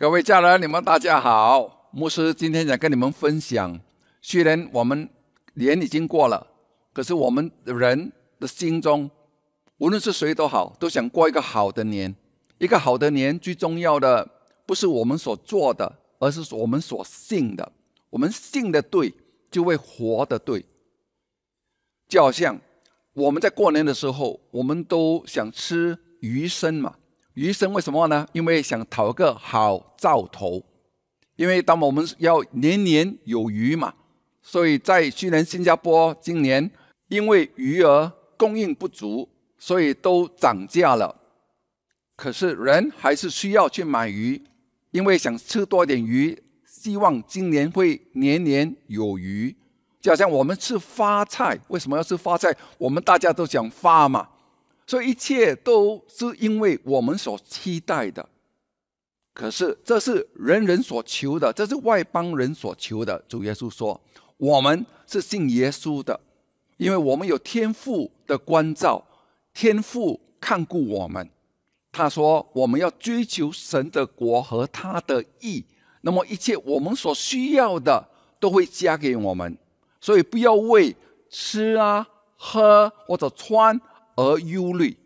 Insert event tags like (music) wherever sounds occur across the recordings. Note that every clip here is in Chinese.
各位家人，你们大家好。牧师今天想跟你们分享，虽然我们年已经过了，可是我们人的心中，无论是谁都好，都想过一个好的年。一个好的年，最重要的不是我们所做的，而是我们所信的。我们信的对，就会活的对。就好像我们在过年的时候，我们都想吃鱼生嘛。余生为什么呢？因为想讨个好兆头，因为当我们要年年有余嘛，所以在去年新加坡今年因为鱼儿供应不足，所以都涨价了。可是人还是需要去买鱼，因为想吃多点鱼，希望今年会年年有余。就好像我们吃发菜，为什么要吃发菜？我们大家都想发嘛。这一切都是因为我们所期待的，可是这是人人所求的，这是外邦人所求的。主耶稣说：“我们是信耶稣的，因为我们有天父的关照，天父看顾我们。”他说：“我们要追求神的国和他的义，那么一切我们所需要的都会加给我们。所以不要为吃啊、喝或者穿。”而忧虑，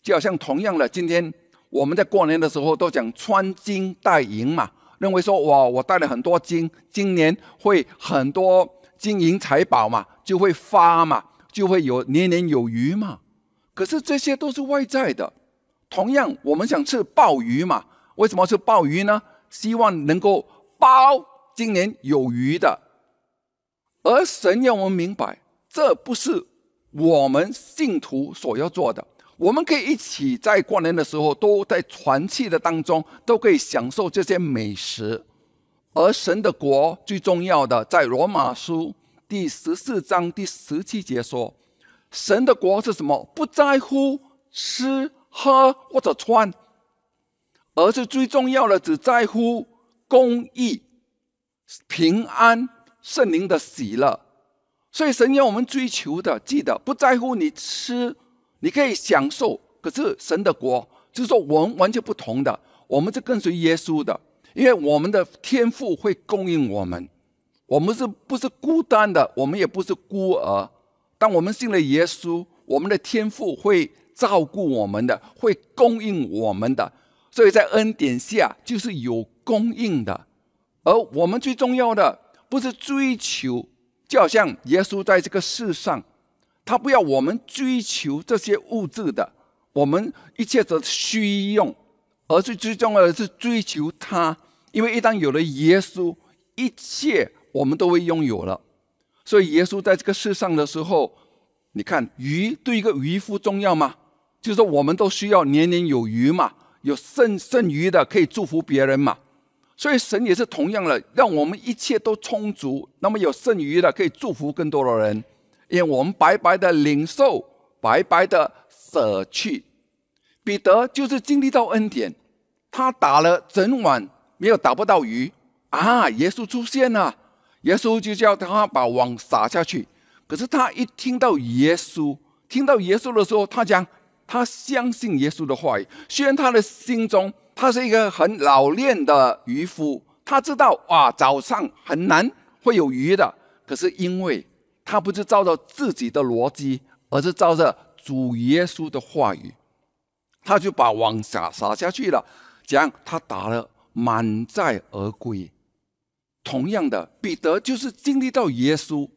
就好像同样的，今天我们在过年的时候都讲穿金戴银嘛，认为说哇，我带了很多金，今年会很多金银财宝嘛，就会发嘛，就会有年年有余嘛。可是这些都是外在的。同样，我们想吃鲍鱼嘛，为什么吃鲍鱼呢？希望能够包今年有余的。而神要我们明白，这不是。我们信徒所要做的，我们可以一起在过年的时候，都在团契的当中，都可以享受这些美食。而神的国最重要的，在罗马书第十四章第十七节说：“神的国是什么？不在乎吃喝或者穿，而是最重要的，只在乎公义、平安、圣灵的喜乐。”所以神要我们追求的，记得不在乎你吃，你可以享受。可是神的国就是说，我们完全不同的，我们是跟随耶稣的，因为我们的天赋会供应我们，我们是不是孤单的？我们也不是孤儿。当我们信了耶稣，我们的天赋会照顾我们的，会供应我们的。所以在恩典下就是有供应的，而我们最重要的不是追求。就好像耶稣在这个世上，他不要我们追求这些物质的，我们一切的需用，而是最重要的是追求他。因为一旦有了耶稣，一切我们都会拥有了。所以耶稣在这个世上的时候，你看鱼对一个渔夫重要吗？就是说我们都需要年年有余嘛，有剩剩余的可以祝福别人嘛。所以神也是同样的，让我们一切都充足，那么有剩余的可以祝福更多的人，因为我们白白的领受，白白的舍去。彼得就是经历到恩典，他打了整晚没有打不到鱼啊！耶稣出现了，耶稣就叫他把网撒下去。可是他一听到耶稣，听到耶稣的时候，他讲他相信耶稣的话语，虽然他的心中。他是一个很老练的渔夫，他知道哇，早上很难会有鱼的。可是因为他不是照着自己的逻辑，而是照着主耶稣的话语，他就把网撒撒下去了，讲他打了满载而归。同样的，彼得就是经历到耶稣，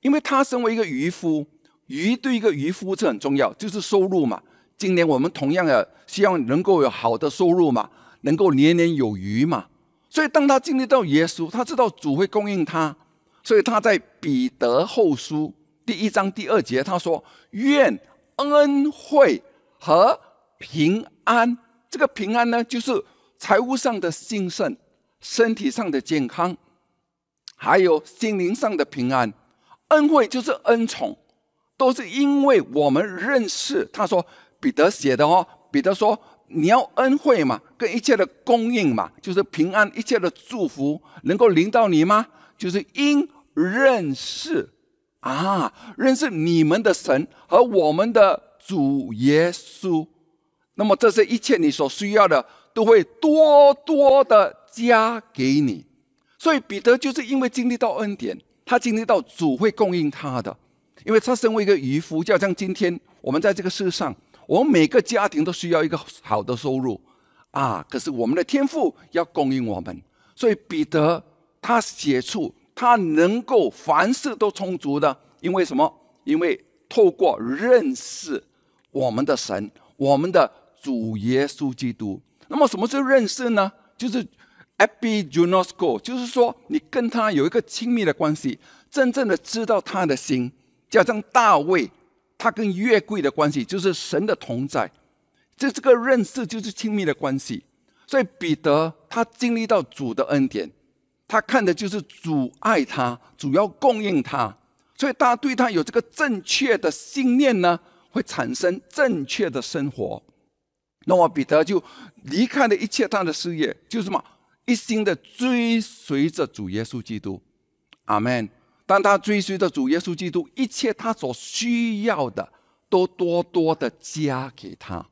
因为他身为一个渔夫，鱼对一个渔夫是很重要，就是收入嘛。今年我们同样的希望能够有好的收入嘛，能够年年有余嘛。所以当他经历到耶稣，他知道主会供应他，所以他在彼得后书第一章第二节他说：“愿恩惠和平安，这个平安呢，就是财务上的兴盛，身体上的健康，还有心灵上的平安。恩惠就是恩宠，都是因为我们认识。”他说。彼得写的哦，彼得说：“你要恩惠嘛，跟一切的供应嘛，就是平安，一切的祝福能够临到你吗？就是因认识啊，认识你们的神和我们的主耶稣。那么这些一切你所需要的都会多多的加给你。所以彼得就是因为经历到恩典，他经历到主会供应他的，因为他身为一个渔夫，就像今天我们在这个世上，我们每个家庭都需要一个好的收入啊。可是我们的天赋要供应我们，所以彼得他写出他能够凡事都充足的，因为什么？因为透过认识我们的神，我们的主耶稣基督。那么什么是认识呢？就是。Epigenosco，就是说你跟他有一个亲密的关系，真正的知道他的心。加上大卫，他跟月桂的关系就是神的同在，这这个认识就是亲密的关系。所以彼得他经历到主的恩典，他看的就是主爱他，主要供应他，所以他对他有这个正确的信念呢，会产生正确的生活。那么彼得就离开了一切他的事业，就是什么？一心的追随着主耶稣基督，阿门。当他追随着主耶稣基督，一切他所需要的都多多的加给他。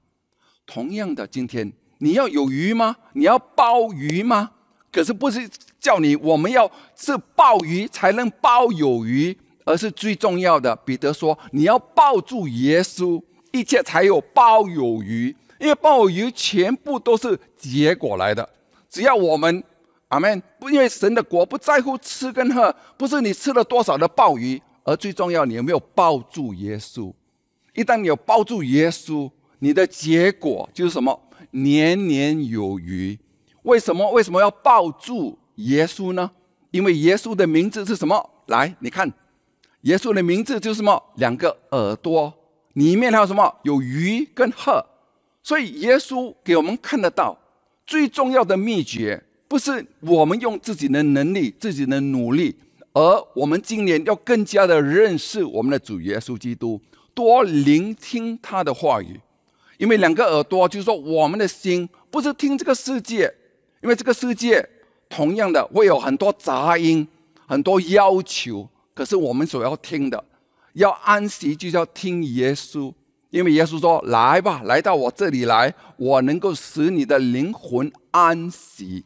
同样的，今天你要有鱼吗？你要鲍鱼吗？可是不是叫你我们要是鲍鱼才能鲍有鱼，而是最重要的。彼得说：“你要抱住耶稣，一切才有鲍有鱼。因为鲍鱼全部都是结果来的。”只要我们，阿门！不因为神的国不在乎吃跟喝，不是你吃了多少的鲍鱼，而最重要你有没有抱住耶稣？一旦你有抱住耶稣，你的结果就是什么？年年有余。为什么？为什么要抱住耶稣呢？因为耶稣的名字是什么？来，你看，耶稣的名字就是什么？两个耳朵，里面还有什么？有鱼跟鹤。所以耶稣给我们看得到。最重要的秘诀不是我们用自己的能力、自己的努力，而我们今年要更加的认识我们的主耶稣基督，多聆听他的话语。因为两个耳朵，就是说我们的心不是听这个世界，因为这个世界同样的会有很多杂音、很多要求。可是我们所要听的，要安息，就要听耶稣。因为耶稣说：“来吧，来到我这里来，我能够使你的灵魂安息。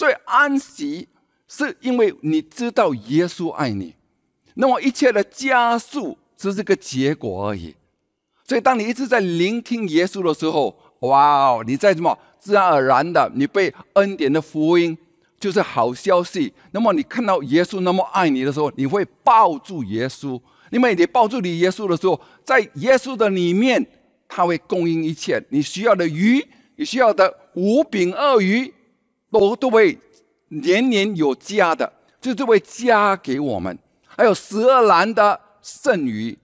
所以安息是因为你知道耶稣爱你，那么一切的加速只是个结果而已。所以当你一直在聆听耶稣的时候，哇哦，你在什么自然而然的，你被恩典的福音就是好消息。那么你看到耶稣那么爱你的时候，你会抱住耶稣。”因为你抱住你耶稣的时候，在耶稣的里面，他会供应一切你需要的鱼，你需要的五饼二鱼，都都会年年有加的，就都会加给我们。还有十二篮的剩余，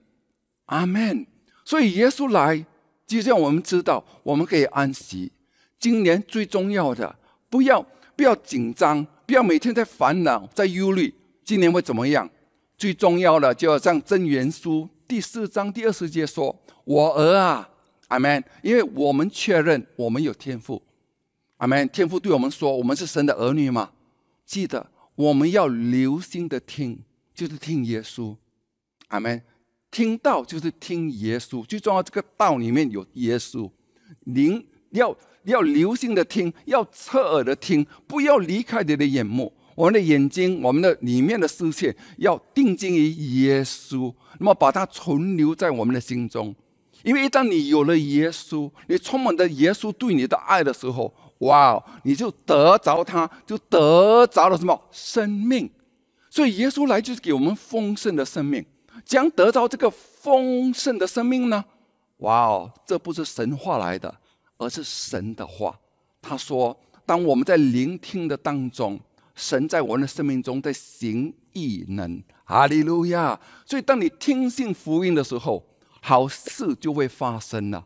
阿门。所以耶稣来，就让我们知道我们可以安息。今年最重要的，不要不要紧张，不要每天在烦恼，在忧虑，今年会怎么样？最重要的，就要像真元书第四章第二十节说：“我儿啊，阿门。”因为我们确认我们有天赋，阿门。天父对我们说：“我们是神的儿女嘛。”记得我们要留心的听，就是听耶稣，阿门。听到就是听耶稣，最重要这个道里面有耶稣。您要要留心的听，要侧耳的听，不要离开你的眼目。我们的眼睛，我们的里面的视线要定睛于耶稣，那么把它存留在我们的心中。因为一旦你有了耶稣，你充满着耶稣对你的爱的时候，哇哦，你就得着他，就得着了什么生命。所以耶稣来就是给我们丰盛的生命。将得着这个丰盛的生命呢？哇哦，这不是神话来的，而是神的话。他说：“当我们在聆听的当中。”神在我们的生命中在行异能，哈利路亚！所以当你听信福音的时候，好事就会发生了。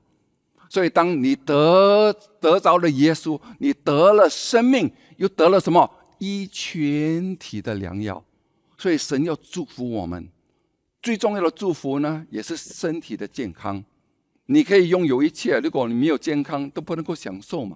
所以当你得得着了耶稣，你得了生命，又得了什么？一全体的良药。所以神要祝福我们，最重要的祝福呢，也是身体的健康。你可以拥有一切，如果你没有健康，都不能够享受嘛。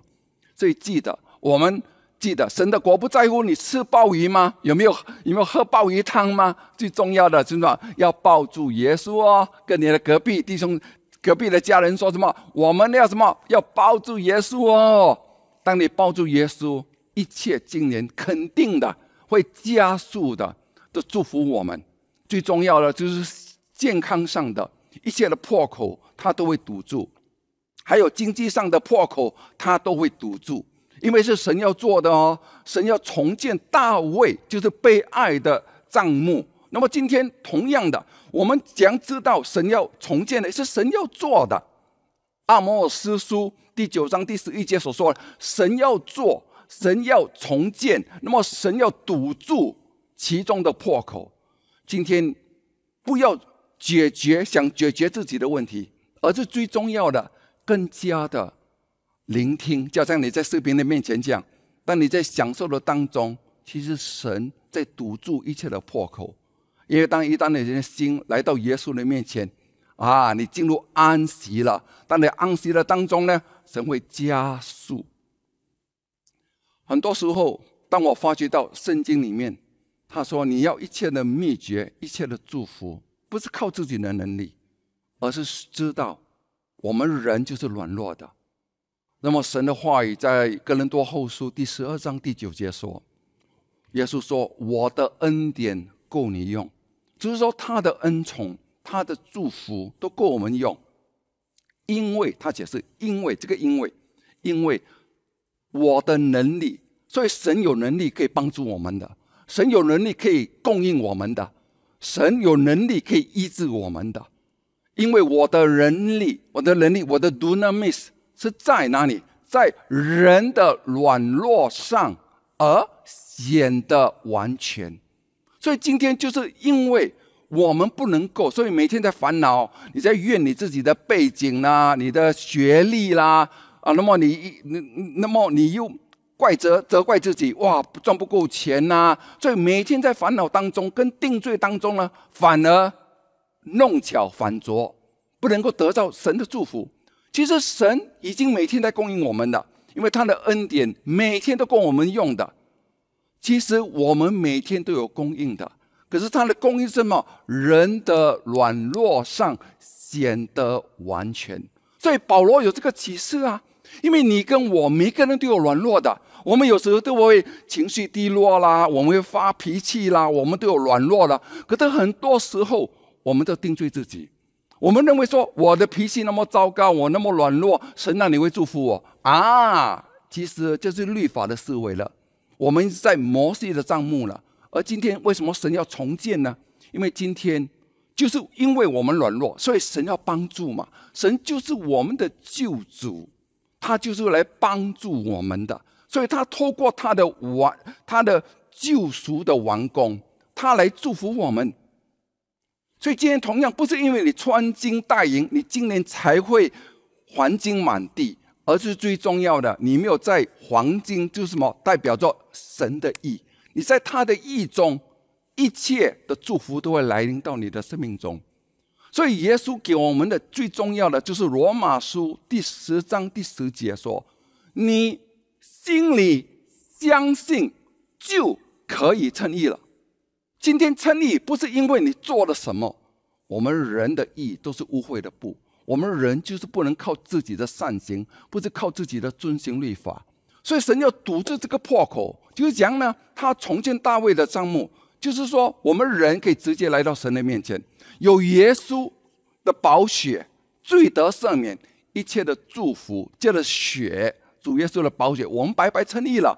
所以记得我们。记得神的国不在乎你吃鲍鱼吗？有没有 (laughs) 有没有喝鲍鱼汤吗？最重要的是什么？要抱住耶稣哦，跟你的隔壁弟兄、隔壁的家人说什么？我们要什么？要抱住耶稣哦！当你抱住耶稣，一切今年肯定的会加速的的祝福我们。最重要的就是健康上的一切的破口，它都会堵住；还有经济上的破口，它都会堵住。因为是神要做的哦，神要重建大卫，就是被爱的帐幕。那么今天同样的，我们将知道神要重建的是神要做的。阿摩尔斯书第九章第十一节所说的，神要做，神要重建，那么神要堵住其中的破口。今天不要解决想解决自己的问题，而是最重要的，更加的。聆听，就像你在视频的面前讲，当你在享受的当中，其实神在堵住一切的破口。因为当一旦你的心来到耶稣的面前，啊，你进入安息了。当你安息的当中呢，神会加速。很多时候，当我发觉到圣经里面，他说你要一切的秘诀、一切的祝福，不是靠自己的能力，而是知道我们人就是软弱的。那么神的话语在哥林多后书第十二章第九节说：“耶稣说，我的恩典够你用，就是说他的恩宠、他的祝福都够我们用。因为他解释，因为这个因为，因为我的能力，所以神有能力可以帮助我们的，神有能力可以供应我们的，神有能力可以医治我们的。因为我的能力，我的能力，我的 do not miss。”是在哪里？在人的软弱上而显得完全。所以今天就是因为我们不能够，所以每天在烦恼，你在怨你自己的背景啦，你的学历啦，啊，那么你那那么你又怪责责怪自己，哇，赚不够钱呐，所以每天在烦恼当中跟定罪当中呢，反而弄巧反拙，不能够得到神的祝福。其实神已经每天在供应我们的，因为他的恩典每天都供我们用的。其实我们每天都有供应的，可是他的供应什么？人的软弱上显得完全。所以保罗有这个启示啊，因为你跟我每个人都有软弱的，我们有时候都会情绪低落啦，我们会发脾气啦，我们都有软弱的。可是很多时候，我们都定罪自己。我们认为说我的脾气那么糟糕，我那么软弱，神那你会祝福我啊？其实这是律法的思维了。我们在摩西的账目了。而今天为什么神要重建呢？因为今天就是因为我们软弱，所以神要帮助嘛。神就是我们的救主，他就是来帮助我们的。所以他透过他的完，他的救赎的完工，他来祝福我们。所以今天同样不是因为你穿金戴银，你今年才会黄金满地，而是最重要的，你没有在黄金就是什么，代表着神的意。你在他的意中，一切的祝福都会来临到你的生命中。所以耶稣给我们的最重要的就是罗马书第十章第十节说：“你心里相信就可以称义了。”今天称义不是因为你做了什么，我们人的义都是污秽的布。我们人就是不能靠自己的善行，不是靠自己的遵行律法。所以神要堵住这个破口，就是讲呢，他重建大卫的账目，就是说我们人可以直接来到神的面前，有耶稣的宝血，罪得赦免，一切的祝福，借着血，主耶稣的宝血，我们白白称义了。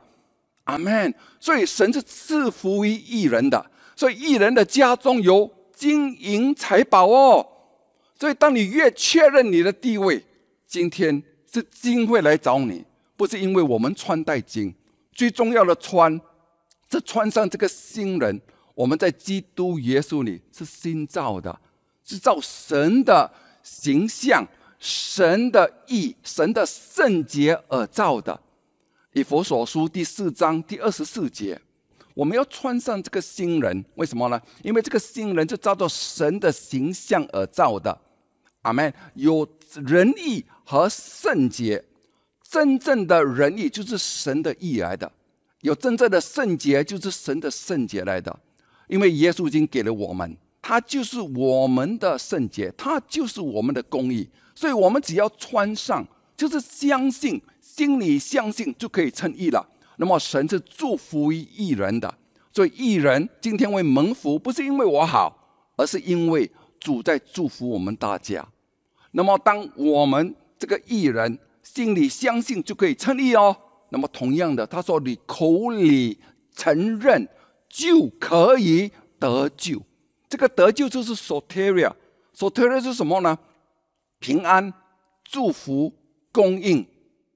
阿门。所以神是赐福于义人的。所以，艺人的家中有金银财宝哦。所以，当你越确认你的地位，今天是金会来找你，不是因为我们穿戴金。最重要的穿，是穿上这个新人。我们在基督耶稣里是新造的，是照神的形象、神的意、神的圣洁而造的。以佛所书第四章第二十四节。我们要穿上这个新人，为什么呢？因为这个新人是照着神的形象而造的，阿门。有仁义和圣洁，真正的仁义就是神的义来的；有真正的圣洁，就是神的圣洁来的。因为耶稣已经给了我们，他就是我们的圣洁，他就是我们的公义。所以，我们只要穿上，就是相信、心里相信就可以称义了。那么神是祝福于义人的，所以义人今天为蒙福，不是因为我好，而是因为主在祝福我们大家。那么当我们这个艺人心里相信就可以称义哦。那么同样的，他说你口里承认就可以得救。这个得救就是 soteria，soteria 是什么呢？平安、祝福、供应，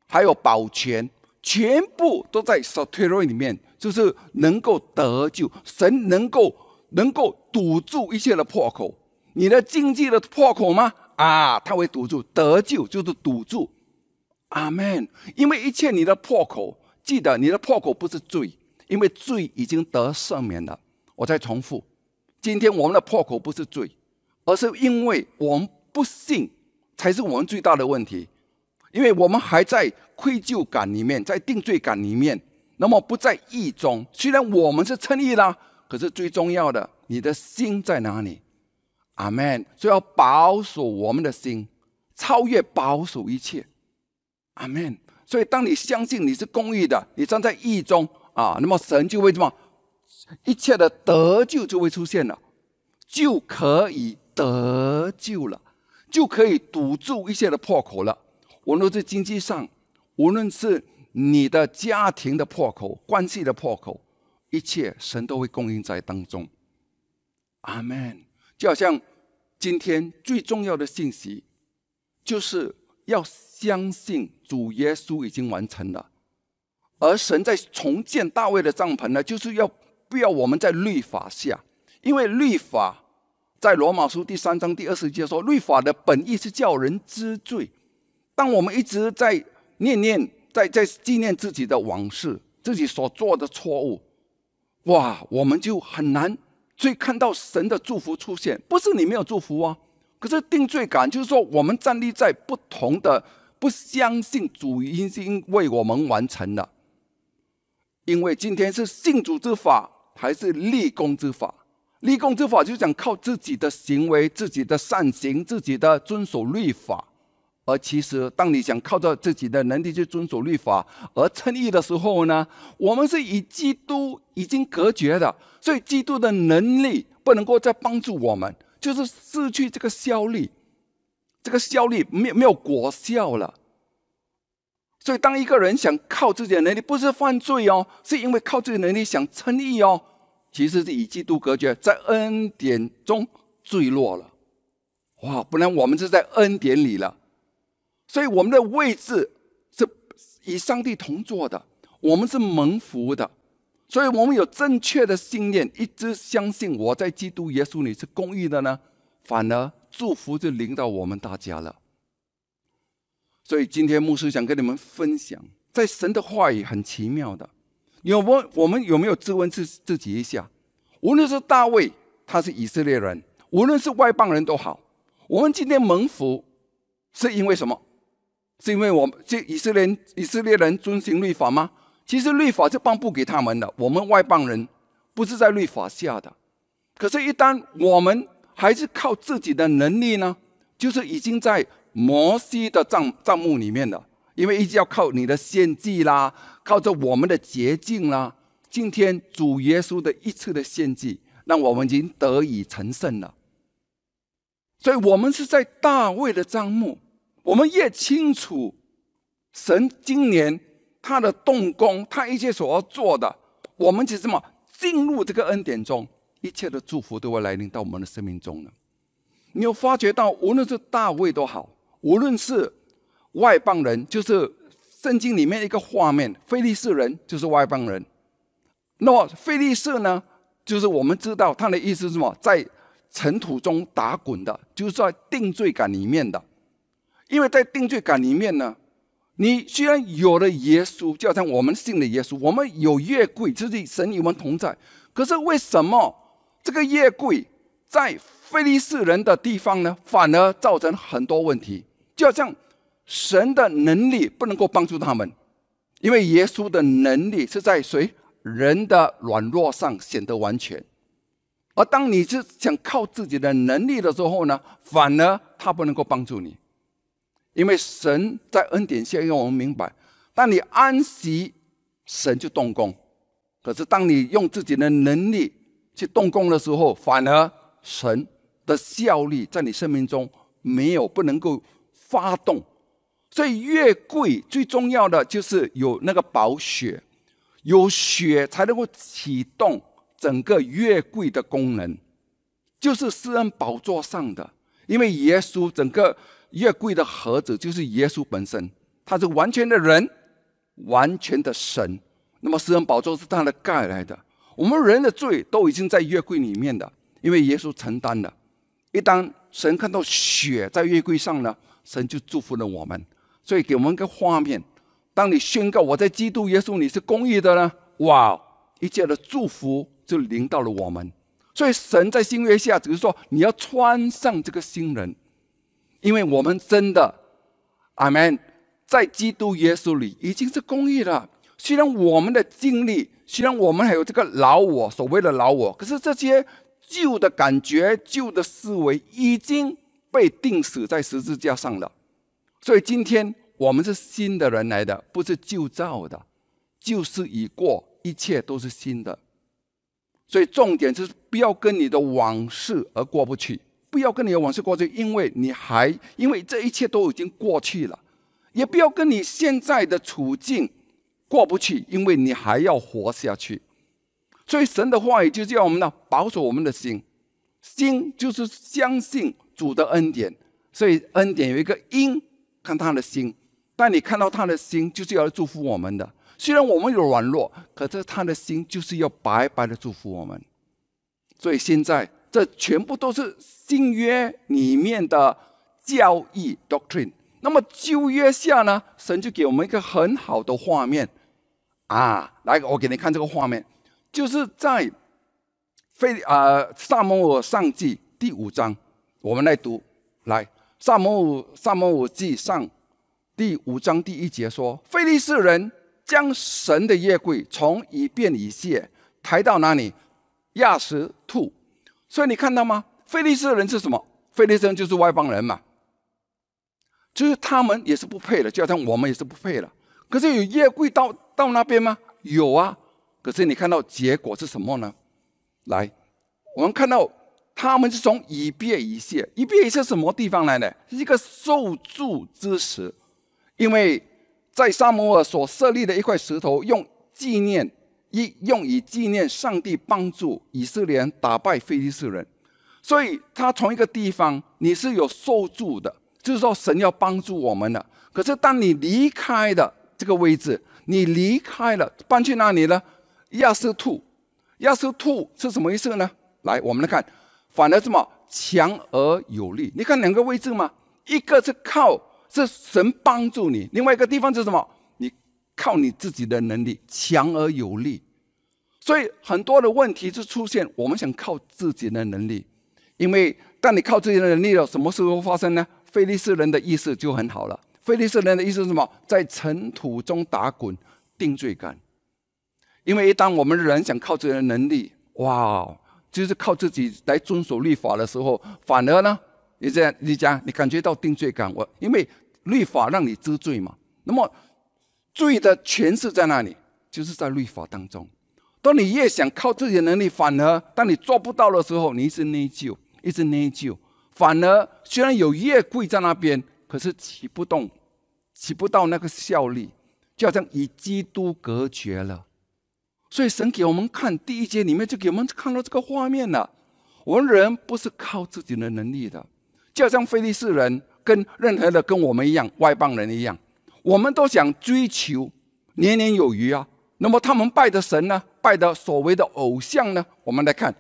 还有保全，全部都在 soteria 里面，就是能够得救。神能够能够堵住一切的破口，你的经济的破口吗？啊，他会堵住，得救就是堵住。阿门。因为一切你的破口，记得你的破口不是罪，因为罪已经得赦免了。我再重复。今天我们的破口不是罪，而是因为我们不信，才是我们最大的问题。因为我们还在愧疚感里面，在定罪感里面，那么不在意中。虽然我们是称义啦，可是最重要的，你的心在哪里？阿门。所以要保守我们的心，超越保守一切。阿门。所以当你相信你是公义的，你站在义中啊，那么神就会什么？一切的得救就会出现了，就可以得救了，就可以堵住一切的破口了。无论是经济上，无论是你的家庭的破口、关系的破口，一切神都会供应在当中。阿门。就好像今天最重要的信息，就是要相信主耶稣已经完成了，而神在重建大卫的帐篷呢，就是要。不要我们在律法下，因为律法在罗马书第三章第二十节说，律法的本意是叫人知罪。当我们一直在念念，在在纪念自己的往事，自己所做的错误，哇，我们就很难所以看到神的祝福出现。不是你没有祝福啊，可是定罪感就是说，我们站立在不同的，不相信主已经为我们完成了，因为今天是信主之法。还是立功之法，立功之法就想靠自己的行为、自己的善行、自己的遵守律法。而其实，当你想靠着自己的能力去遵守律法而称义的时候呢，我们是与基督已经隔绝的，所以基督的能力不能够再帮助我们，就是失去这个效力，这个效力没有没有果效了。所以，当一个人想靠自己的能力，不是犯罪哦，是因为靠自己的能力想称义哦。其实是与基督隔绝，在恩典中坠落了。哇！不然我们是在恩典里了，所以我们的位置是与上帝同坐的，我们是蒙福的。所以我们有正确的信念，一直相信我在基督耶稣里是公义的呢，反而祝福就临到我们大家了。所以今天牧师想跟你们分享，在神的话语很奇妙的。有没我们有没有质问自自己一下？无论是大卫，他是以色列人；无论是外邦人都好，我们今天蒙福是因为什么？是因为我们这以色列以色列人遵循律法吗？其实律法是颁布给他们的，我们外邦人不是在律法下的。可是，一旦我们还是靠自己的能力呢？就是已经在摩西的账账目里面了。因为一直要靠你的献祭啦，靠着我们的捷径啦。今天主耶稣的一次的献祭，让我们已经得以成圣了。所以，我们是在大卫的账目。我们越清楚神今年他的动工，他一切所要做的，我们就什么进入这个恩典中，一切的祝福都会来临到我们的生命中了。你有发觉到，无论是大卫都好，无论是。外邦人就是圣经里面一个画面，非利士人就是外邦人。那么非利士呢，就是我们知道他的意思是什么，在尘土中打滚的，就是在定罪感里面的。因为在定罪感里面呢，你虽然有了耶稣，就好像我们信的耶稣，我们有月桂，就是神与我们同在。可是为什么这个月桂在非利士人的地方呢，反而造成很多问题？就好像。神的能力不能够帮助他们，因为耶稣的能力是在谁人的软弱上显得完全。而当你是想靠自己的能力的时候呢，反而他不能够帮助你，因为神在恩典下让我们明白，当你安息，神就动工；可是当你用自己的能力去动工的时候，反而神的效力在你生命中没有不能够发动。所以月桂最重要的就是有那个宝血，有血才能够启动整个月桂的功能，就是施恩宝座上的。因为耶稣整个月桂的盒子就是耶稣本身，他是完全的人，完全的神。那么施恩宝座是他的盖来的，我们人的罪都已经在月桂里面的，因为耶稣承担了。一当神看到血在月桂上呢，神就祝福了我们。所以给我们一个画面：当你宣告我在基督耶稣你是公义的呢，哇，一切的祝福就临到了我们。所以神在新约下只是说你要穿上这个新人，因为我们真的，阿门，在基督耶稣里已经是公义了。虽然我们的经历，虽然我们还有这个老我，所谓的老我，可是这些旧的感觉、旧的思维已经被钉死在十字架上了。所以今天我们是新的人来的，不是旧造的。旧事已过，一切都是新的。所以重点就是不要跟你的往事而过不去，不要跟你的往事过去，因为你还因为这一切都已经过去了；也不要跟你现在的处境过不去，因为你还要活下去。所以神的话语就是要我们呢保守我们的心，心就是相信主的恩典。所以恩典有一个因。看他的心，但你看到他的心，就是要祝福我们的。虽然我们有软弱，可是他的心就是要白白的祝福我们。所以现在，这全部都是新约里面的教义 （doctrine）。那么旧约下呢？神就给我们一个很好的画面啊！来，我给你看这个画面，就是在非啊萨摩尔上记第五章，我们来读来。萨摩五萨摩尔记上第五章第一节说：“菲利士人将神的夜柜从以便以谢抬到哪里？亚什兔。所以你看到吗？菲利士人是什么？菲利士人就是外邦人嘛，就是他们也是不配的，就好像我们也是不配的。可是有夜柜到到那边吗？有啊。可是你看到结果是什么呢？来，我们看到。”他们是从以别以谢，以别以谢什么地方来的？是一个受助之石，因为在沙摩尔所设立的一块石头，用纪念一用以纪念上帝帮助以色列人打败非利士人，所以他从一个地方你是有受助的，就是说神要帮助我们的。可是当你离开的这个位置，你离开了，搬去哪里呢？亚瑟兔，亚瑟兔是什么意思呢？来，我们来看。反而什么强而有力？你看两个位置嘛，一个是靠是神帮助你，另外一个地方是什么？靠你自己的能力强而有力。所以很多的问题就出现，我们想靠自己的能力，因为当你靠自己的能力了，什么时候发生呢？菲利斯人的意思就很好了。菲利斯人的意思是什么？在尘土中打滚，定罪感。因为一当我们人想靠自己的能力，哇！就是靠自己来遵守律法的时候，反而呢，你这样你讲，你感觉到定罪感。我因为律法让你知罪嘛，那么罪的诠释在那里？就是在律法当中。当你越想靠自己的能力，反而当你做不到的时候，你一直内疚，一直内疚。反而虽然有越跪在那边，可是起不动，起不到那个效力，就好像与基督隔绝了。所以神给我们看第一节里面就给我们看到这个画面了。我们人不是靠自己的能力的，就好像非利士人跟任何的跟我们一样外邦人一样，我们都想追求年年有余啊。那么他们拜的神呢？拜的所谓的偶像呢？我们来看，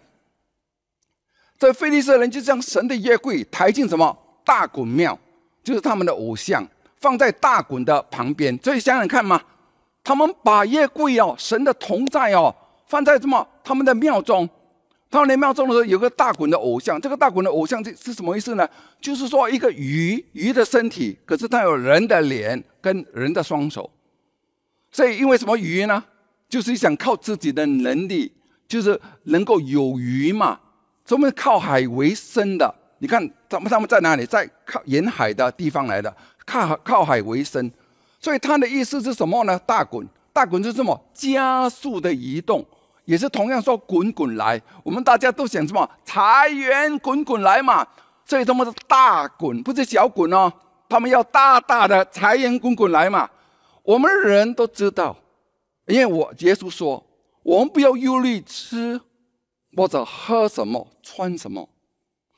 这非利斯人就将神的约柜抬进什么大滚庙，就是他们的偶像，放在大滚的旁边。所以想想看嘛。他们把夜柜哦，神的同在哦，放在什么？他们的庙中，他们的庙中的时候有个大滚的偶像。这个大滚的偶像是是什么意思呢？就是说一个鱼，鱼的身体，可是它有人的脸跟人的双手。所以因为什么鱼呢？就是想靠自己的能力，就是能够有鱼嘛。他们靠海为生的。你看他们他们在哪里？在靠沿海的地方来的，靠靠海为生。所以他的意思是什么呢？大滚，大滚是什么？加速的移动，也是同样说滚滚来。我们大家都想什么？财源滚滚来嘛。所以他们是大滚，不是小滚哦。他们要大大的财源滚滚来嘛。我们人都知道，因为我耶稣说，我们不要忧虑吃或者喝什么、穿什么。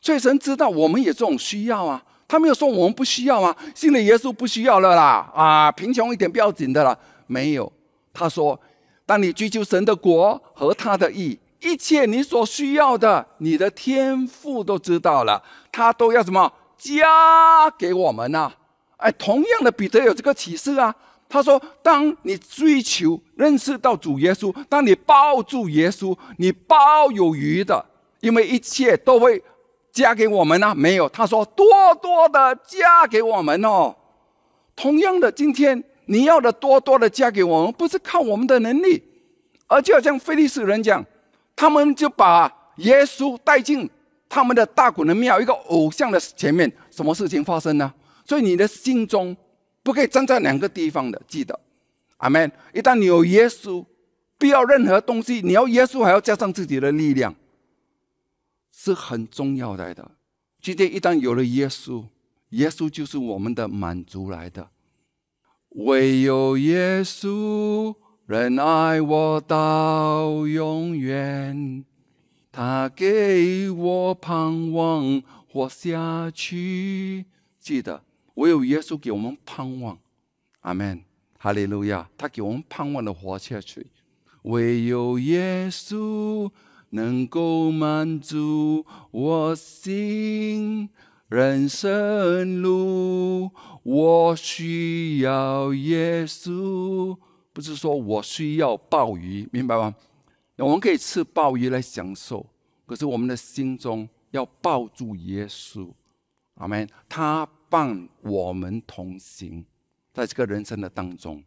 所以神知道我们也这种需要啊。他没有说我们不需要啊，信了耶稣不需要了啦啊，贫穷一点不要紧的啦，没有。他说，当你追求神的国和他的义，一切你所需要的，你的天赋都知道了，他都要什么加给我们呐？哎，同样的，彼得有这个启示啊。他说，当你追求认识到主耶稣，当你抱住耶稣，你抱有余的，因为一切都会。加给我们呢？没有，他说多多的加给我们哦。同样的，今天你要的多多的加给我们，不是靠我们的能力，而就好像菲利士人讲，他们就把耶稣带进他们的大古的庙，一个偶像的前面，什么事情发生呢？所以你的心中不可以站在两个地方的，记得，阿门。一旦你有耶稣，不要任何东西，你要耶稣还要加上自己的力量。是很重要来的。今天一旦有了耶稣，耶稣就是我们的满足来的。唯有耶稣仁爱我到永远，他给我盼望活下去。记得，唯有耶稣给我们盼望。阿门，哈利路亚。他给我们盼望的活下去。唯有耶稣。能够满足我心人生路，我需要耶稣。不是说我需要鲍鱼，明白吗？我们可以吃鲍鱼来享受，可是我们的心中要抱住耶稣。阿门。他伴我们同行，在这个人生的当中。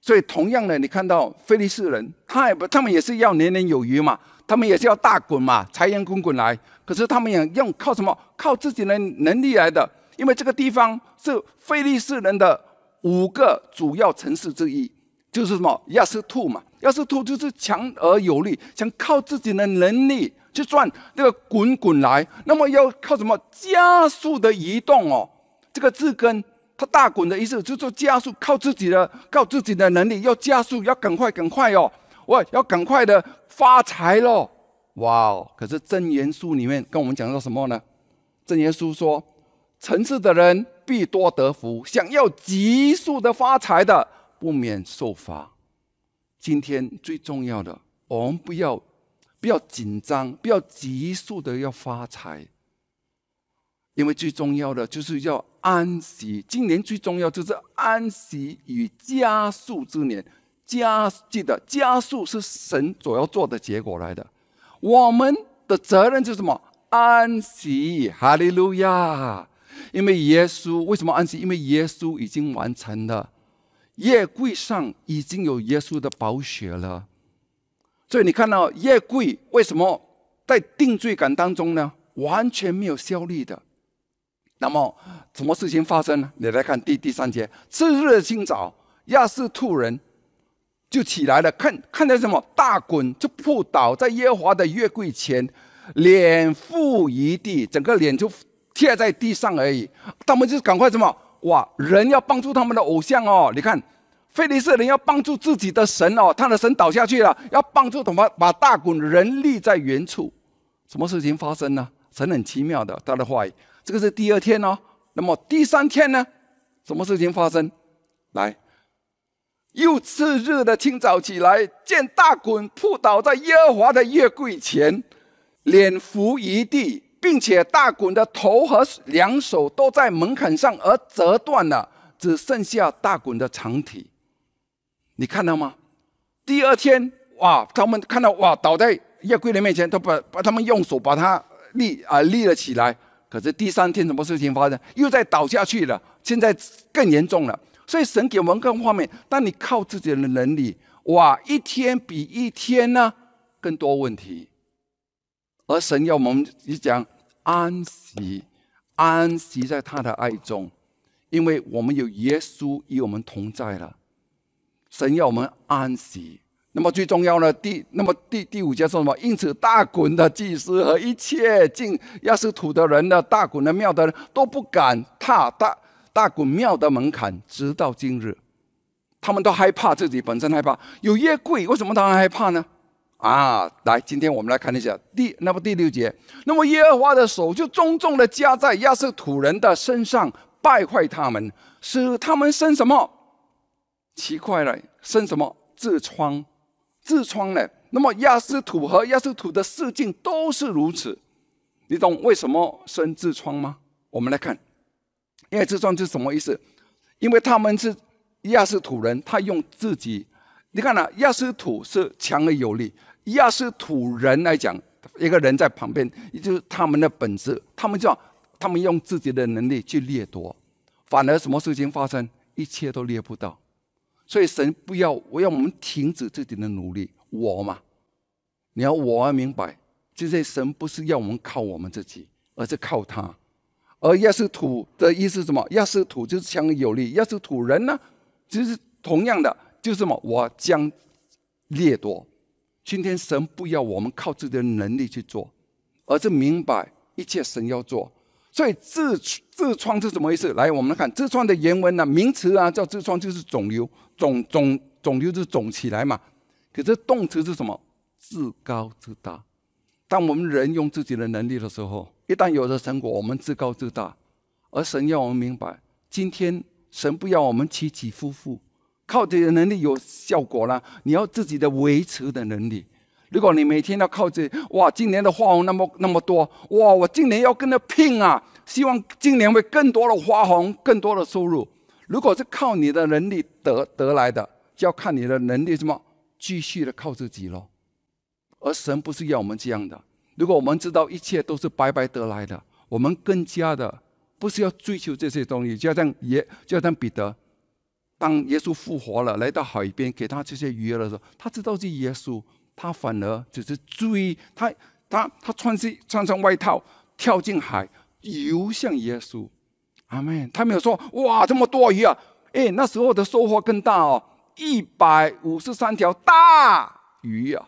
所以，同样的，你看到菲利士人，他也不，他们也是要年年有余嘛。他们也是要大滚嘛，财源滚滚来。可是他们也用靠什么？靠自己的能力来的。因为这个地方是菲利士人的五个主要城市之一，就是什么亚斯兔嘛。亚斯兔就是强而有力，想靠自己的能力去赚那个滚滚来。那么要靠什么？加速的移动哦。这个字根，它大滚的意思就是加速，靠自己的靠自己的能力要加速，要赶快赶快哦。我要赶快的。发财喽！哇哦！可是真言书里面跟我们讲到什么呢？真言书说，城市的人必多得福，想要急速的发财的，不免受罚。今天最重要的，我们不要不要紧张，不要急速的要发财，因为最重要的就是要安息。今年最重要就是安息与加速之年。加记得加速是神所要做的结果来的，我们的责任就是什么？安息，哈利路亚！因为耶稣为什么安息？因为耶稣已经完成了，夜柜上已经有耶稣的宝血了。所以你看到夜柜为什么在定罪感当中呢？完全没有效力的。那么什么事情发生呢？你来看第第三节：次日清早，亚斯兔人。就起来了，看看到什么大滚，就扑倒在耶华的月柜前，脸覆于地，整个脸就贴在地上而已。他们就赶快什么？哇！人要帮助他们的偶像哦。你看，菲利斯人要帮助自己的神哦，他的神倒下去了，要帮助怎么把大滚人立在原处。什么事情发生呢？神很奇妙的，他的话语。这个是第二天哦。那么第三天呢？什么事情发生？来。又次日的清早起来，见大滚扑倒在耶和华的月柜前，脸伏于地，并且大滚的头和两手都在门槛上而折断了，只剩下大滚的长体。你看到吗？第二天，哇，他们看到哇，倒在月柜的面前，都把把他们用手把它立啊立了起来。可是第三天什么事情发生？又再倒下去了，现在更严重了。所以神给我们更画面，当你靠自己的能力，哇，一天比一天呢更多问题。而神要我们一讲安息，安息在他的爱中，因为我们有耶稣与我们同在了。神要我们安息。那么最重要的第，那么第第五节说什么？因此，大滚的祭司和一切进亚斯土的人的大滚的庙的人都不敢踏大大滚庙的门槛，直到今日，他们都害怕自己本身害怕有耶柜，为什么他们害怕呢？啊，来，今天我们来看一下第那么第六节，那么耶和华的手就重重的加在亚斯土人的身上，败坏他们，使他们生什么？奇怪了，生什么痔疮？痔疮呢？那么亚斯土和亚斯土的四境都是如此，你懂为什么生痔疮吗？我们来看，因为痔疮是什么意思？因为他们是亚斯土人，他用自己，你看呢？亚斯土是强而有力，亚斯土人来讲，一个人在旁边，也就是他们的本质，他们叫他们用自己的能力去掠夺，反而什么事情发生，一切都掠不到。所以神不要，我要我们停止自己的努力。我嘛，你要我要明白，这些神不是要我们靠我们自己，而是靠他。而亚斯土的意思什么？亚斯土就是强而有力。亚斯土人呢，就是同样的，就是什么？我将掠夺。今天神不要我们靠自己的能力去做，而是明白一切神要做。所以痔痔疮是什么意思？来，我们来看痔疮的原文呢，名词啊叫痔疮，就是肿瘤，肿肿肿瘤就是肿起来嘛。可是动词是什么？自高自大。当我们人用自己的能力的时候，一旦有了成果，我们自高自大。而神要我们明白，今天神不要我们起起伏伏，靠自己的能力有效果了，你要自己的维持的能力。如果你每天要靠这，哇，今年的花红那么那么多，哇，我今年要跟着拼啊！希望今年会更多的花红，更多的收入。如果是靠你的能力得得来的，就要看你的能力什么，继续的靠自己喽。而神不是要我们这样的。如果我们知道一切都是白白得来的，我们更加的不是要追求这些东西。就像耶，就像彼得，当耶稣复活了，来到海边给他这些鱼的时候，他知道是耶稣。他反而只是追他，他他穿上穿上外套，跳进海，游向耶稣。阿门。他没有说哇这么多鱼啊！哎，那时候的收获更大哦，一百五十三条大鱼啊，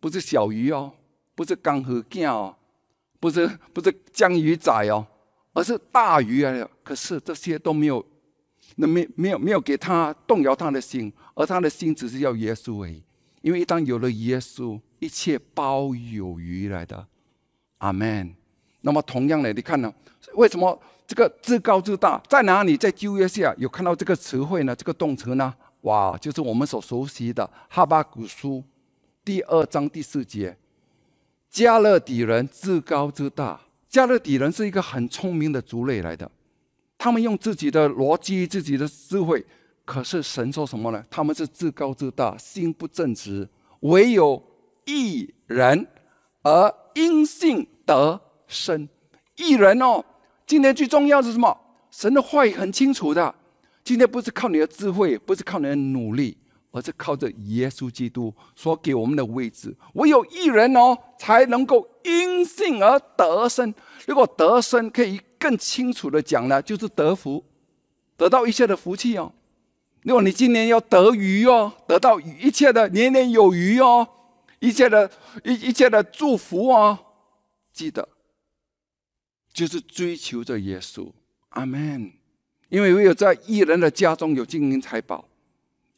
不是小鱼哦，不是干河蛟哦，不是不是江鱼仔哦，而是大鱼啊！可是这些都没有，那没没有没有给他动摇他的心，而他的心只是要耶稣而已。因为一旦有了耶稣，一切包有余来的，阿门。那么同样的，你看呢？为什么这个自高自大在哪里？在旧约下有看到这个词汇呢？这个动词呢？哇，就是我们所熟悉的哈巴古书第二章第四节。加勒底人自高自大，加勒底人是一个很聪明的族类来的，他们用自己的逻辑、自己的智慧。可是神说什么呢？他们是自高自大，心不正直，唯有一人而因信得生。一人哦，今天最重要是什么？神的话语很清楚的。今天不是靠你的智慧，不是靠你的努力，而是靠着耶稣基督所给我们的位置。唯有一人哦，才能够因信而得生。如果得生可以更清楚的讲呢，就是得福，得到一切的福气哦。如果你今年要得鱼哦，得到一切的年年有余哦，一切的一一切的祝福哦，记得就是追求着耶稣，阿门。因为唯有在艺人的家中有金银财宝，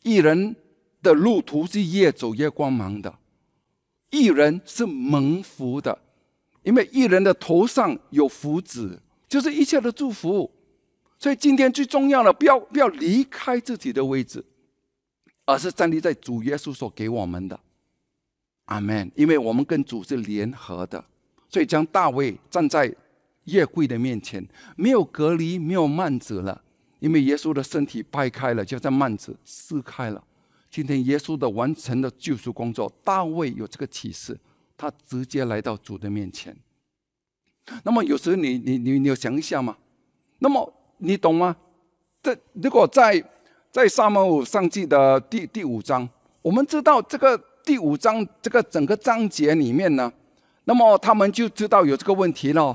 艺人的路途是越走越光芒的，艺人是蒙福的，因为艺人的头上有福子，就是一切的祝福。所以今天最重要的，不要不要离开自己的位置，而是站立在主耶稣所给我们的，阿门。因为我们跟主是联合的，所以将大卫站在耶柜的面前，没有隔离，没有幔子了，因为耶稣的身体掰开了，就在幔子撕开了。今天耶稣的完成的救赎工作，大卫有这个启示，他直接来到主的面前。那么有时你你你你要想一下嘛，那么。你懂吗？这如果在在撒母耳上记的第第五章，我们知道这个第五章这个整个章节里面呢，那么他们就知道有这个问题了。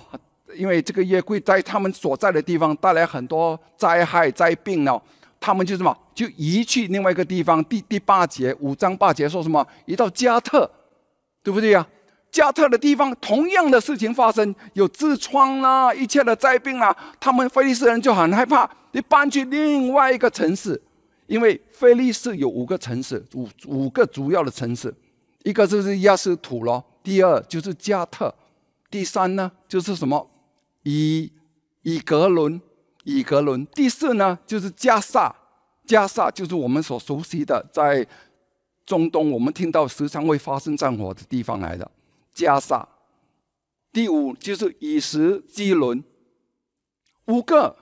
因为这个约柜在他们所在的地方带来很多灾害灾病了，他们就什么就移去另外一个地方。第第八节五章八节说什么？移到加特，对不对呀？加特的地方同样的事情发生，有痔疮啦，一切的灾病啦，他们菲利斯人就很害怕，你搬去另外一个城市，因为菲利斯有五个城市，五五个主要的城市，一个就是亚斯土咯，第二就是加特，第三呢就是什么以以格伦，以格伦，第四呢就是加萨，加萨就是我们所熟悉的在中东，我们听到时常会发生战火的地方来的。加萨，第五就是以实基伦，五个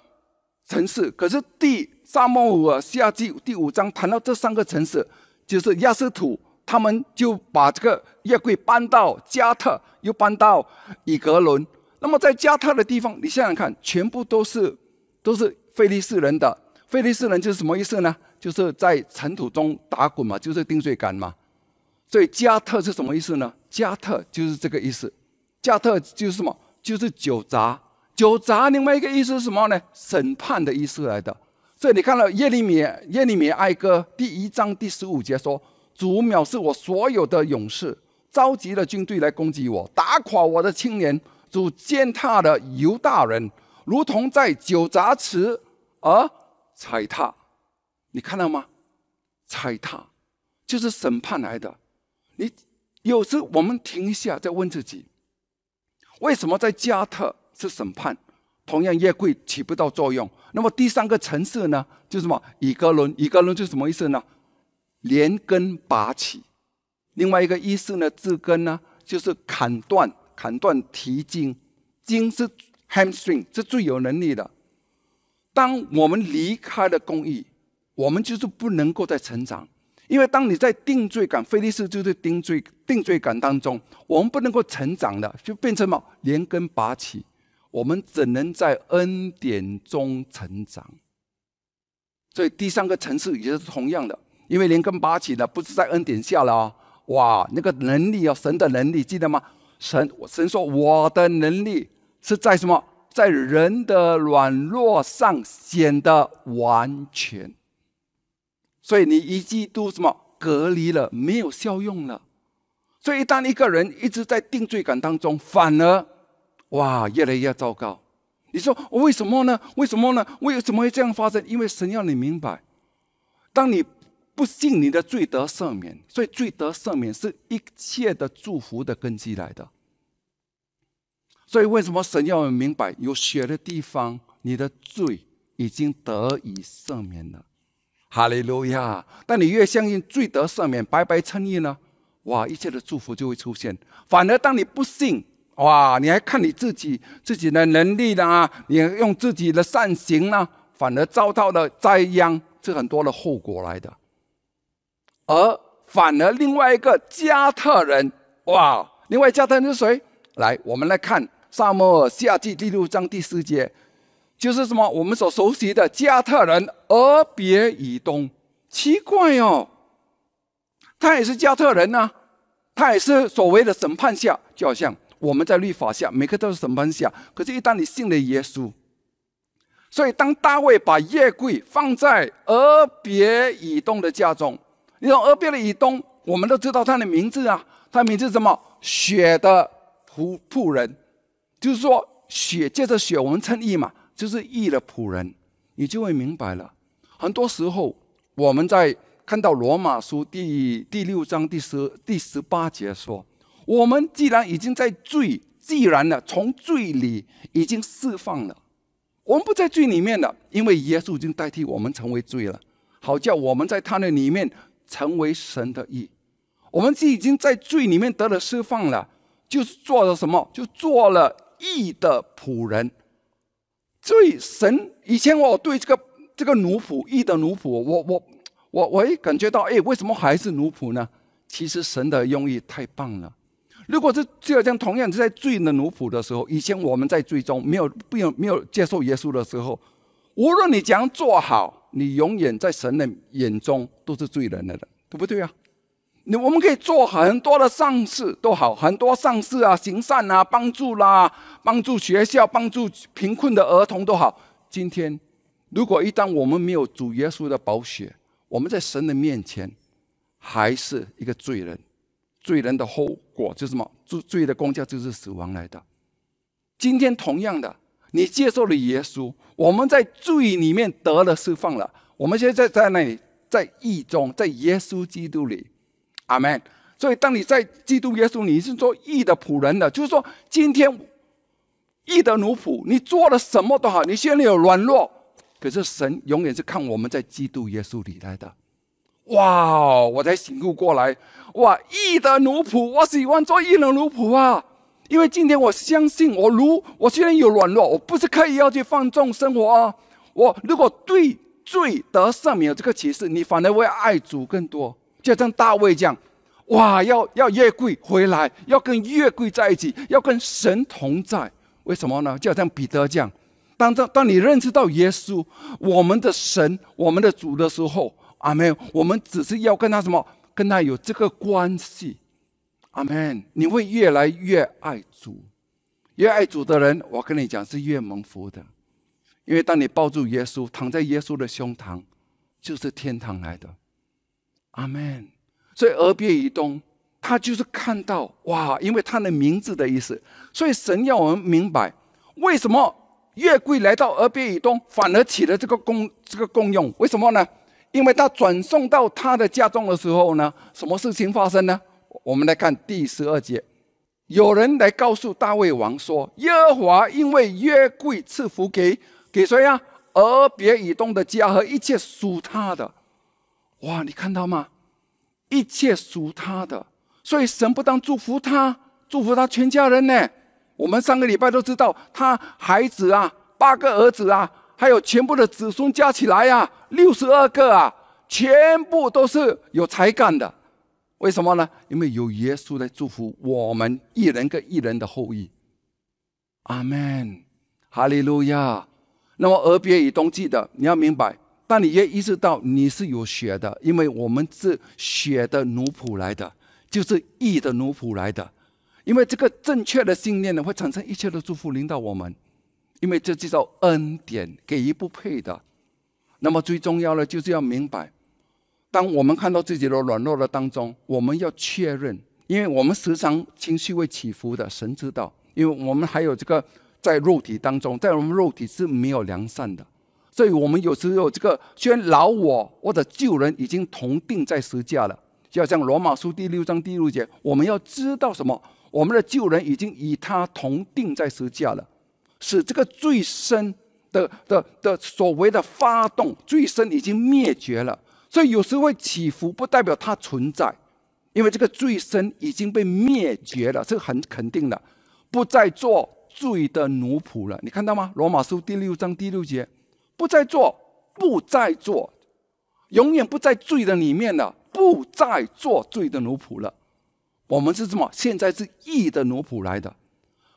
城市。可是第沙漠尔下记第五章谈到这三个城市，就是亚斯土，他们就把这个月柜搬到加特，又搬到以格伦。那么在加特的地方，你想想看，全部都是都是菲利士人的。菲利士人就是什么意思呢？就是在尘土中打滚嘛，就是定罪感嘛。所以加特是什么意思呢？加特就是这个意思，加特就是什么？就是酒砸。酒砸另外一个意思是什么呢？审判的意思来的。所以你看到耶利米耶利米哀歌第一章第十五节说：“主藐视我所有的勇士，召集了军队来攻击我，打垮我的青年。主践踏的犹大人，如同在酒砸池而踩踏。你看到吗？踩踏就是审判来的。你。有时我们停一下，再问自己：为什么在加特是审判，同样约柜起不到作用？那么第三个层次呢？就是什么？以格伦，以格伦是什么意思呢？连根拔起。另外一个意思呢？字根呢，就是砍断，砍断提筋。筋是 hamstring，是最有能力的。当我们离开了公益，我们就是不能够再成长。因为当你在定罪感，菲利斯就是定罪定罪感当中，我们不能够成长的，就变成什么连根拔起。我们只能在恩典中成长。所以第三个层次也是同样的，因为连根拔起的不是在恩典下了啊！哇，那个能力啊，神的能力记得吗？神神说我的能力是在什么？在人的软弱上显得完全。所以你一基督什么隔离了，没有效用了。所以当一个人一直在定罪感当中，反而哇越来越糟糕。你说为什么呢？为什么呢？为什么会这样发生？因为神要你明白，当你不信你的罪得赦免，所以罪得赦免是一切的祝福的根基来的。所以为什么神要你明白，有血的地方，你的罪已经得以赦免了。哈利路亚！但你越相信罪得赦免、白白称义呢？哇，一切的祝福就会出现。反而当你不信，哇，你还看你自己自己的能力呢？你用自己的善行呢？反而遭到了灾殃，是很多的后果来的。而反而另外一个加特人，哇，另外加特人是谁？来，我们来看《萨摩尔下记》第六章第四节。就是什么？我们所熟悉的加特人俄别以东，奇怪哦，他也是加特人呢，他也是所谓的审判下，就好像我们在律法下，每个都是审判下。可是，一旦你信了耶稣，所以当大卫把夜柜放在俄别以东的家中，你说俄别的以东，我们都知道他的名字啊，他名字什么？血的仆仆人，就是说血借着血，我们称义嘛。就是义的仆人，你就会明白了。很多时候，我们在看到罗马书第第六章第十第十八节说：“我们既然已经在罪，既然呢从罪里已经释放了，我们不在罪里面了，因为耶稣已经代替我们成为罪了，好叫我们在他那里面成为神的义。我们既已经在罪里面得了释放了，就是做了什么？就做了义的仆人。”所以神以前我对这个这个奴仆义的奴仆，我我我我也感觉到，哎，为什么还是奴仆呢？其实神的用意太棒了。如果是就好像同样是在罪的奴仆的时候，以前我们在罪中没有没有没有接受耶稣的时候，无论你怎样做好，你永远在神的眼中都是罪人的，对不对啊？你我们可以做很多的善事都好，很多善事啊，行善啊，帮助啦，帮助学校，帮助贫困的儿童都好。今天，如果一旦我们没有主耶稣的宝血，我们在神的面前还是一个罪人。罪人的后果就是什么？罪罪的公价就是死亡来的。今天同样的，你接受了耶稣，我们在罪里面得了释放了。我们现在在那里，在义中，在耶稣基督里。阿门。所以，当你在基督耶稣，你是做义的仆人的，就是说，今天义的奴仆，你做了什么都好，你心里有软弱，可是神永远是看我们在基督耶稣里来的。哇！我才醒悟过来，哇！义的奴仆，我喜欢做义的奴仆啊，因为今天我相信，我如我虽然有软弱，我不是刻意要去放纵生活啊。我如果对罪得赦免有这个启示，你反而会爱主更多。就像大卫这样，哇，要要越贵回来，要跟越贵在一起，要跟神同在。为什么呢？就像彼得这样，当当当你认识到耶稣，我们的神，我们的主的时候，阿门。我们只是要跟他什么？跟他有这个关系，阿门。你会越来越爱主，越爱主的人，我跟你讲是越蒙福的，因为当你抱住耶稣，躺在耶稣的胸膛，就是天堂来的。阿门。所以俄别以东，他就是看到哇，因为他的名字的意思，所以神要我们明白，为什么月桂来到俄别以东，反而起了这个功这个功用？为什么呢？因为他转送到他的家中的时候呢，什么事情发生呢？我们来看第十二节，有人来告诉大卫王说，耶和华因为约柜赐福给给谁啊？俄别以东的家和一切属他的。哇，你看到吗？一切属他的，所以神不但祝福他，祝福他全家人呢。我们上个礼拜都知道，他孩子啊，八个儿子啊，还有全部的子孙加起来呀，六十二个啊，全部都是有才干的。为什么呢？因为有耶稣来祝福我们一人跟一人的后裔。阿门，哈利路亚。那么俄别以东记的，你要明白。但你也意识到你是有血的，因为我们是血的奴仆来的，就是义的奴仆来的。因为这个正确的信念呢，会产生一切的祝福领导我们。因为这就叫恩典，给予不配的。那么最重要的就是要明白，当我们看到自己的软弱的当中，我们要确认，因为我们时常情绪会起伏的，神知道。因为我们还有这个在肉体当中，在我们肉体是没有良善的。所以我们有时候这个虽然老我或者旧人已经同定在十架了，就像罗马书第六章第六节，我们要知道什么？我们的旧人已经与他同定在十架了，使这个最深的的的所谓的发动最深已经灭绝了。所以有时会起伏，不代表它存在，因为这个最深已经被灭绝了，这个很肯定的，不再做罪的奴仆了。你看到吗？罗马书第六章第六节。不再做，不再做，永远不在罪的里面了，不再做罪的奴仆了。我们是什么？现在是义的奴仆来的，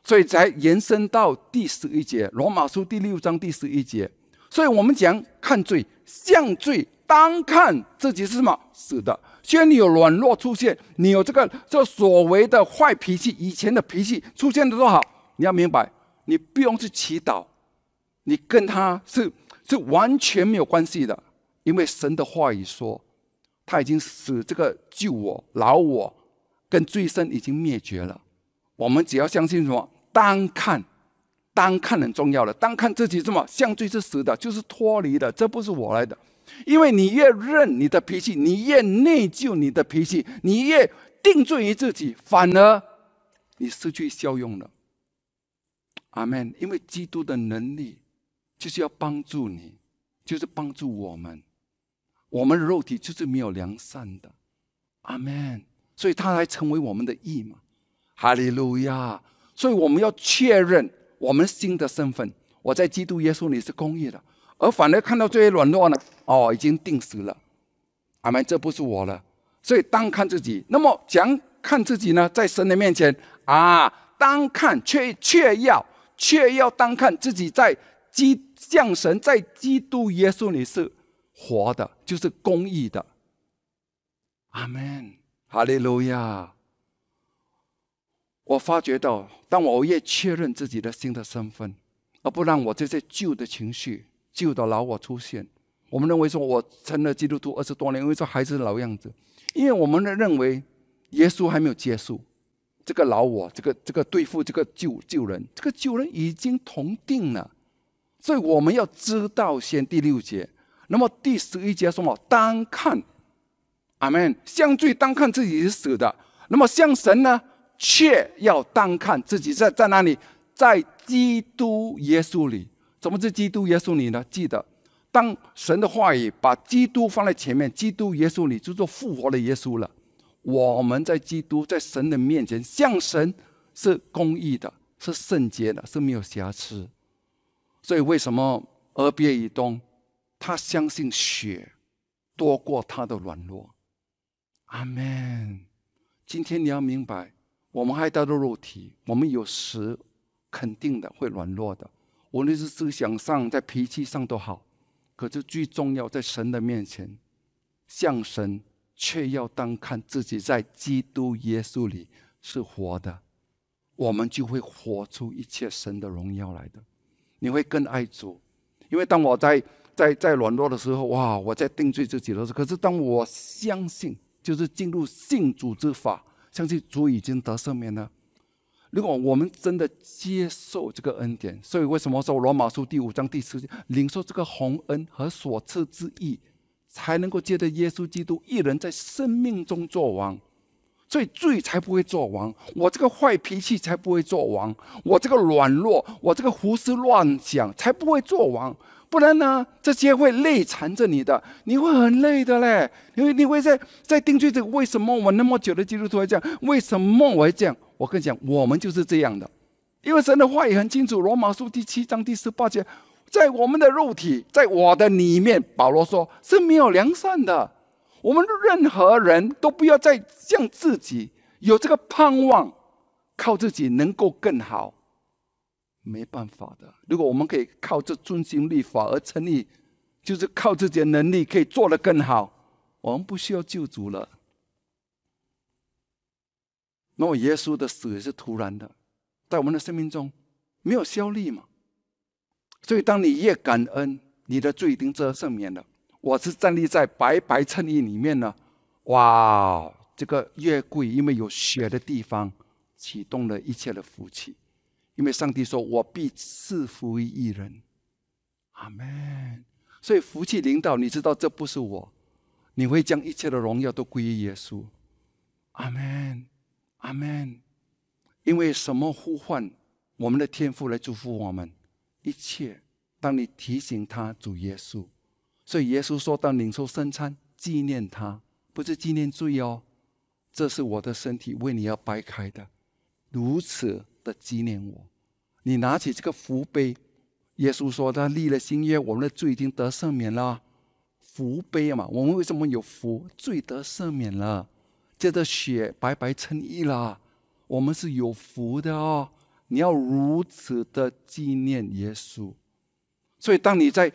所以才延伸到第十一节，罗马书第六章第十一节。所以我们讲看罪，向罪，单看自己是什么死的。虽然你有软弱出现，你有这个这所谓的坏脾气，以前的脾气出现的多好，你要明白，你不用去祈祷，你跟他是。是完全没有关系的，因为神的话语说，他已经使这个救我、老我跟罪身已经灭绝了。我们只要相信什么？单看，单看很重要的。单看自己什么？像罪是死的，就是脱离的，这不是我来的。因为你越认你的脾气，你越内疚你的脾气，你越定罪于自己，反而你失去效用了。阿门。因为基督的能力。就是要帮助你，就是帮助我们。我们的肉体就是没有良善的，阿门。所以他来成为我们的义嘛，哈利路亚。所以我们要确认我们新的身份。我在基督耶稣里是公义的，而反而看到这些软弱呢，哦，已经定死了，阿门。这不是我了，所以当看自己。那么讲看自己呢，在神的面前啊，当看却却要却要当看自己在基。像神在基督耶稣里是活的，就是公义的。阿门，哈利路亚！我发觉到，当我越确认自己的新的身份，而不让我这些旧的情绪、旧的老我出现，我们认为说，我成了基督徒二十多年，因为说还是老样子，因为我们认为耶稣还没有结束。这个老我，这个这个对付这个旧旧人，这个旧人已经同定了，所以我们要知道先第六节，那么第十一节说么？单看，阿门。相罪单看自己是死的，那么向神呢，却要单看自己在在哪里，在基督耶稣里。怎么是基督耶稣里呢？记得，当神的话语把基督放在前面，基督耶稣里就做复活的耶稣了。我们在基督在神的面前，向神是公义的，是圣洁的，是没有瑕疵。所以为什么俄别以东他相信血多过他的软弱？阿门。今天你要明白，我们还带着肉体，我们有时肯定的会软弱的，无论是思想上，在脾气上都好。可是最重要，在神的面前，向神。却要当看自己在基督耶稣里是活的，我们就会活出一切神的荣耀来的。你会更爱主，因为当我在在在软弱的时候，哇，我在定罪自己的时候，可是当我相信，就是进入信主之法，相信主已经得赦免了。如果我们真的接受这个恩典，所以为什么说罗马书第五章第十节，领受这个洪恩和所赐之意？才能够借着耶稣基督一人在生命中作王，所以罪才不会作王，我这个坏脾气才不会作王，我这个软弱，我这个胡思乱想才不会作王。不然呢，这些会累缠着你的，你会很累的嘞。因为你会在在定罪这个为什么我那么久的基督徒会这样？为什么我会这样？我跟你讲，我们就是这样的，因为神的话也很清楚，《罗马书》第七章第十八节。在我们的肉体，在我的里面，保罗说是没有良善的。我们任何人都不要再向自己有这个盼望，靠自己能够更好，没办法的。如果我们可以靠这遵行律法而成立，就是靠自己的能力可以做得更好，我们不需要救主了。那么耶稣的死也是突然的，在我们的生命中没有效力嘛？所以，当你越感恩，你的罪已经遮赦免了。我是站立在白白衬衣里面呢，哇，这个月桂，因为有血的地方，启动了一切的福气。因为上帝说：“我必赐福于一人。”阿门。所以福气领导，你知道这不是我，你会将一切的荣耀都归于耶稣。阿门，阿门。因为什么呼唤我们的天父来祝福我们？一切，当你提醒他主耶稣，所以耶稣说：“当领受圣餐，纪念他，不是纪念罪哦。这是我的身体，为你要掰开的，如此的纪念我。你拿起这个福杯，耶稣说他立了新约，我们的罪已经得赦免了。福杯嘛，我们为什么有福？罪得赦免了，借着血白白称义了，我们是有福的哦。”你要如此的纪念耶稣，所以当你在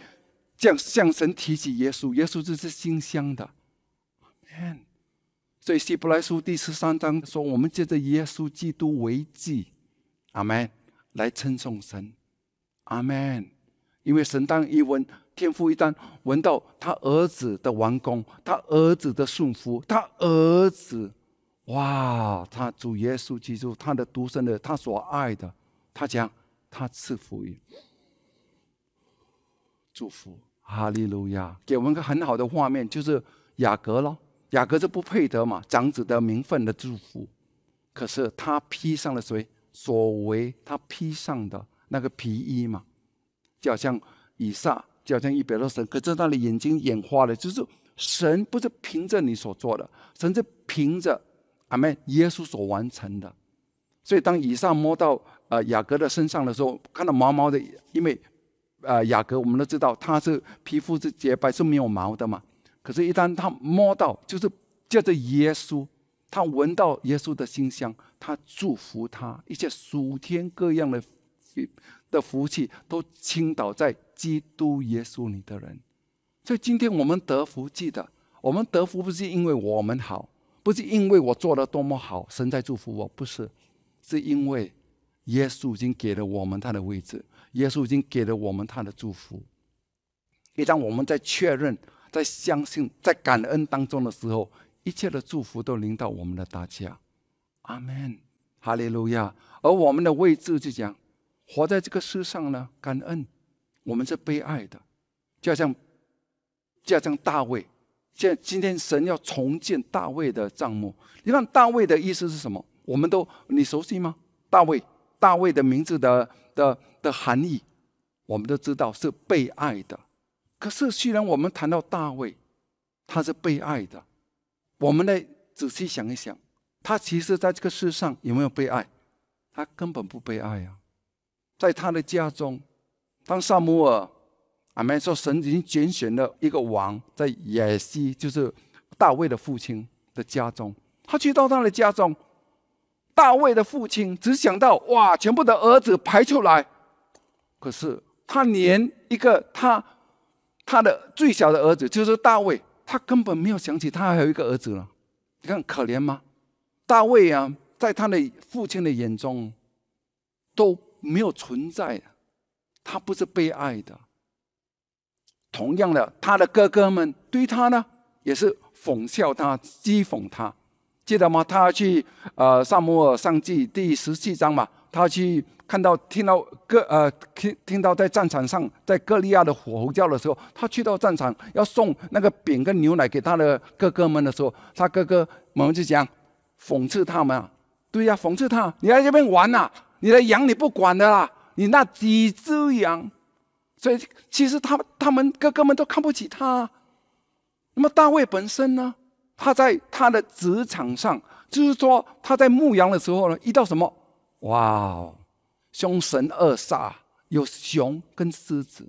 这样向神提起耶稣，耶稣就是馨香的。所以希伯来书第十三章说：“我们借着耶稣基督为祭，阿门，来称颂神，阿门。因为神当一闻天父一旦闻到他儿子的完工，他儿子的顺服，他儿子。”哇！他主耶稣基督，他的独生的，他所爱的，他讲他赐福于祝福，哈利路亚！给我们个很好的画面，就是雅各咯。雅各是不配得嘛，长子的名分的祝福，可是他披上了谁？所为他披上的那个皮衣嘛，就好像以撒，就好像一别的神，可是他的眼睛眼花了，就是神不是凭着你所做的，神是凭着。阿门！耶稣所完成的，所以当以上摸到呃雅各的身上的时候，看到毛毛的，因为呃雅各我们都知道他是皮肤是洁白是没有毛的嘛。可是，一旦他摸到，就是借着耶稣，他闻到耶稣的馨香，他祝福他一切属天各样的的福气都倾倒在基督耶稣里的人。所以今天我们得福，记得我们得福不是因为我们好。不是因为我做的多么好，神在祝福我，不是，是因为耶稣已经给了我们他的位置，耶稣已经给了我们他的祝福。一旦我们在确认、在相信、在感恩当中的时候，一切的祝福都临到我们的大家。阿门，哈利路亚。而我们的位置就讲，活在这个世上呢，感恩，我们是被爱的，就像，就像大卫。现今天神要重建大卫的帐幕。你看大卫的意思是什么？我们都你熟悉吗？大卫，大卫的名字的的的含义，我们都知道是被爱的。可是虽然我们谈到大卫，他是被爱的，我们来仔细想一想，他其实在这个世上有没有被爱？他根本不被爱啊！在他的家中，当萨姆尔。阿门。说神已经拣选了一个王，在耶西，就是大卫的父亲的家中。他去到他的家中，大卫的父亲只想到哇，全部的儿子排出来。可是他连一个他他的最小的儿子，就是大卫，他根本没有想起他还有一个儿子了。你看可怜吗？大卫啊，在他的父亲的眼中都没有存在，他不是被爱的。同样的，他的哥哥们对他呢，也是讽笑他、讥讽他，记得吗？他去呃《萨摩尔上记》第十七章嘛，他去看到、听到哥呃听听到在战场上，在歌利亚的火吼叫的时候，他去到战场要送那个饼跟牛奶给他的哥哥们的时候，他哥哥们就讲讽刺他们啊，对呀，讽刺他，你在这边玩呐，你的羊你不管的啦，你那几只羊。所以，其实他他们哥哥们都看不起他。那么大卫本身呢？他在他的职场上，就是说他在牧羊的时候呢，遇到什么？哇，凶神恶煞，有熊跟狮子。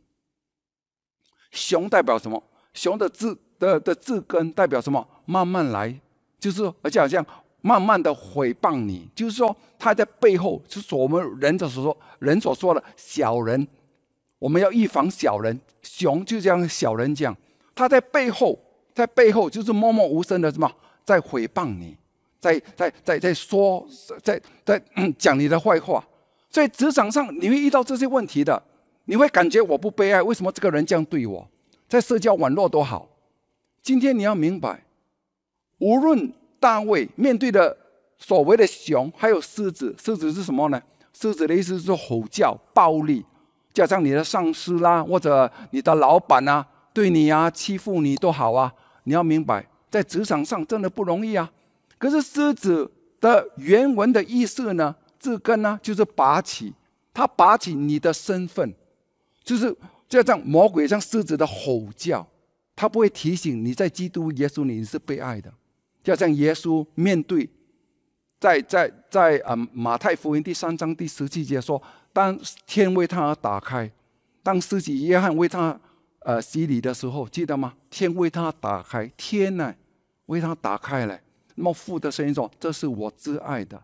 熊代表什么？熊的字的的字根代表什么？慢慢来，就是而且好像慢慢的毁谤你，就是说他在背后，就是我们人所说人所说的小人。我们要预防小人，熊就像小人这样，他在背后，在背后就是默默无声的什么，在诽谤你，在在在在说，在在讲你的坏话。所以职场上你会遇到这些问题的，你会感觉我不被爱，为什么这个人这样对我？在社交网络都好，今天你要明白，无论大卫面对的所谓的熊，还有狮子，狮子是什么呢？狮子的意思是吼叫、暴力。加上你的上司啦，或者你的老板啊，对你啊欺负你都好啊，你要明白，在职场上真的不容易啊。可是狮子的原文的意思呢，字根呢就是拔起，它拔起你的身份，就是就像魔鬼像狮子的吼叫，他不会提醒你在基督耶稣里你是被爱的，就像耶稣面对，在在在啊马太福音第三章第十七节说。当天为他而打开，当司机约翰为他呃洗礼的时候，记得吗？天为他打开，天呢为他打开了。那么父的声音说：“这是我挚爱的，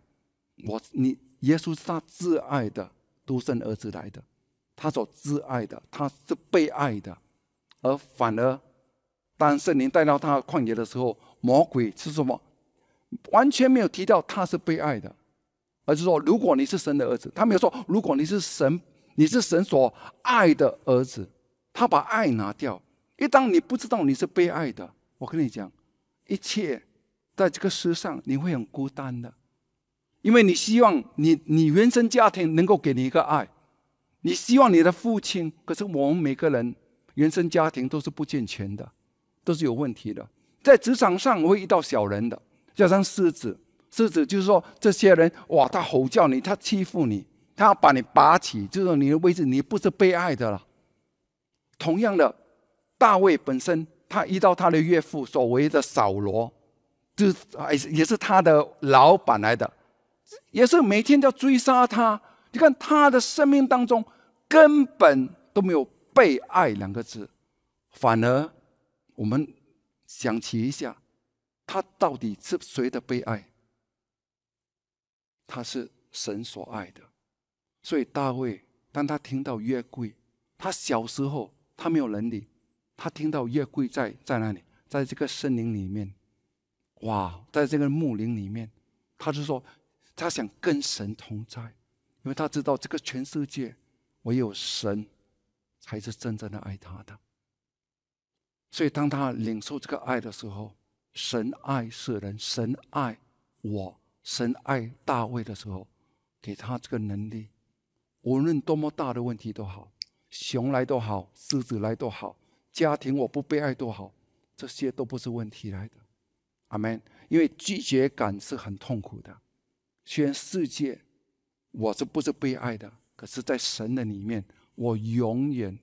我你耶稣是他挚爱的独生儿子来的，他所挚爱的，他是被爱的。而反而当圣灵带到他旷野的时候，魔鬼是什么？完全没有提到他是被爱的。”而是说，如果你是神的儿子，他没有说如果你是神，你是神所爱的儿子，他把爱拿掉。一当你不知道你是被爱的，我跟你讲，一切在这个世上你会很孤单的，因为你希望你你原生家庭能够给你一个爱，你希望你的父亲，可是我们每个人原生家庭都是不健全的，都是有问题的，在职场上会遇到小人的，加上狮子。狮子就是说，这些人哇，他吼叫你，他欺负你，他要把你拔起，就是你的位置，你不是被爱的了。同样的，大卫本身，他遇到他的岳父所谓的扫罗，就是也是他的老板来的，也是每天要追杀他。你看他的生命当中根本都没有被爱两个字，反而我们想起一下，他到底是谁的被爱？他是神所爱的，所以大卫当他听到约柜，他小时候他没有能力，他听到约柜在在那里，在这个森林里面，哇，在这个木林里面，他就说他想跟神同在，因为他知道这个全世界唯有神才是真正的爱他的。所以当他领受这个爱的时候，神爱世人，神爱我，神爱大卫的时候，给他这个能力，无论多么大的问题都好，熊来都好，狮子来都好，家庭我不被爱都好，这些都不是问题来的。阿门。因为拒绝感是很痛苦的。虽然世界我是不是被爱的，可是在神的里面，我永远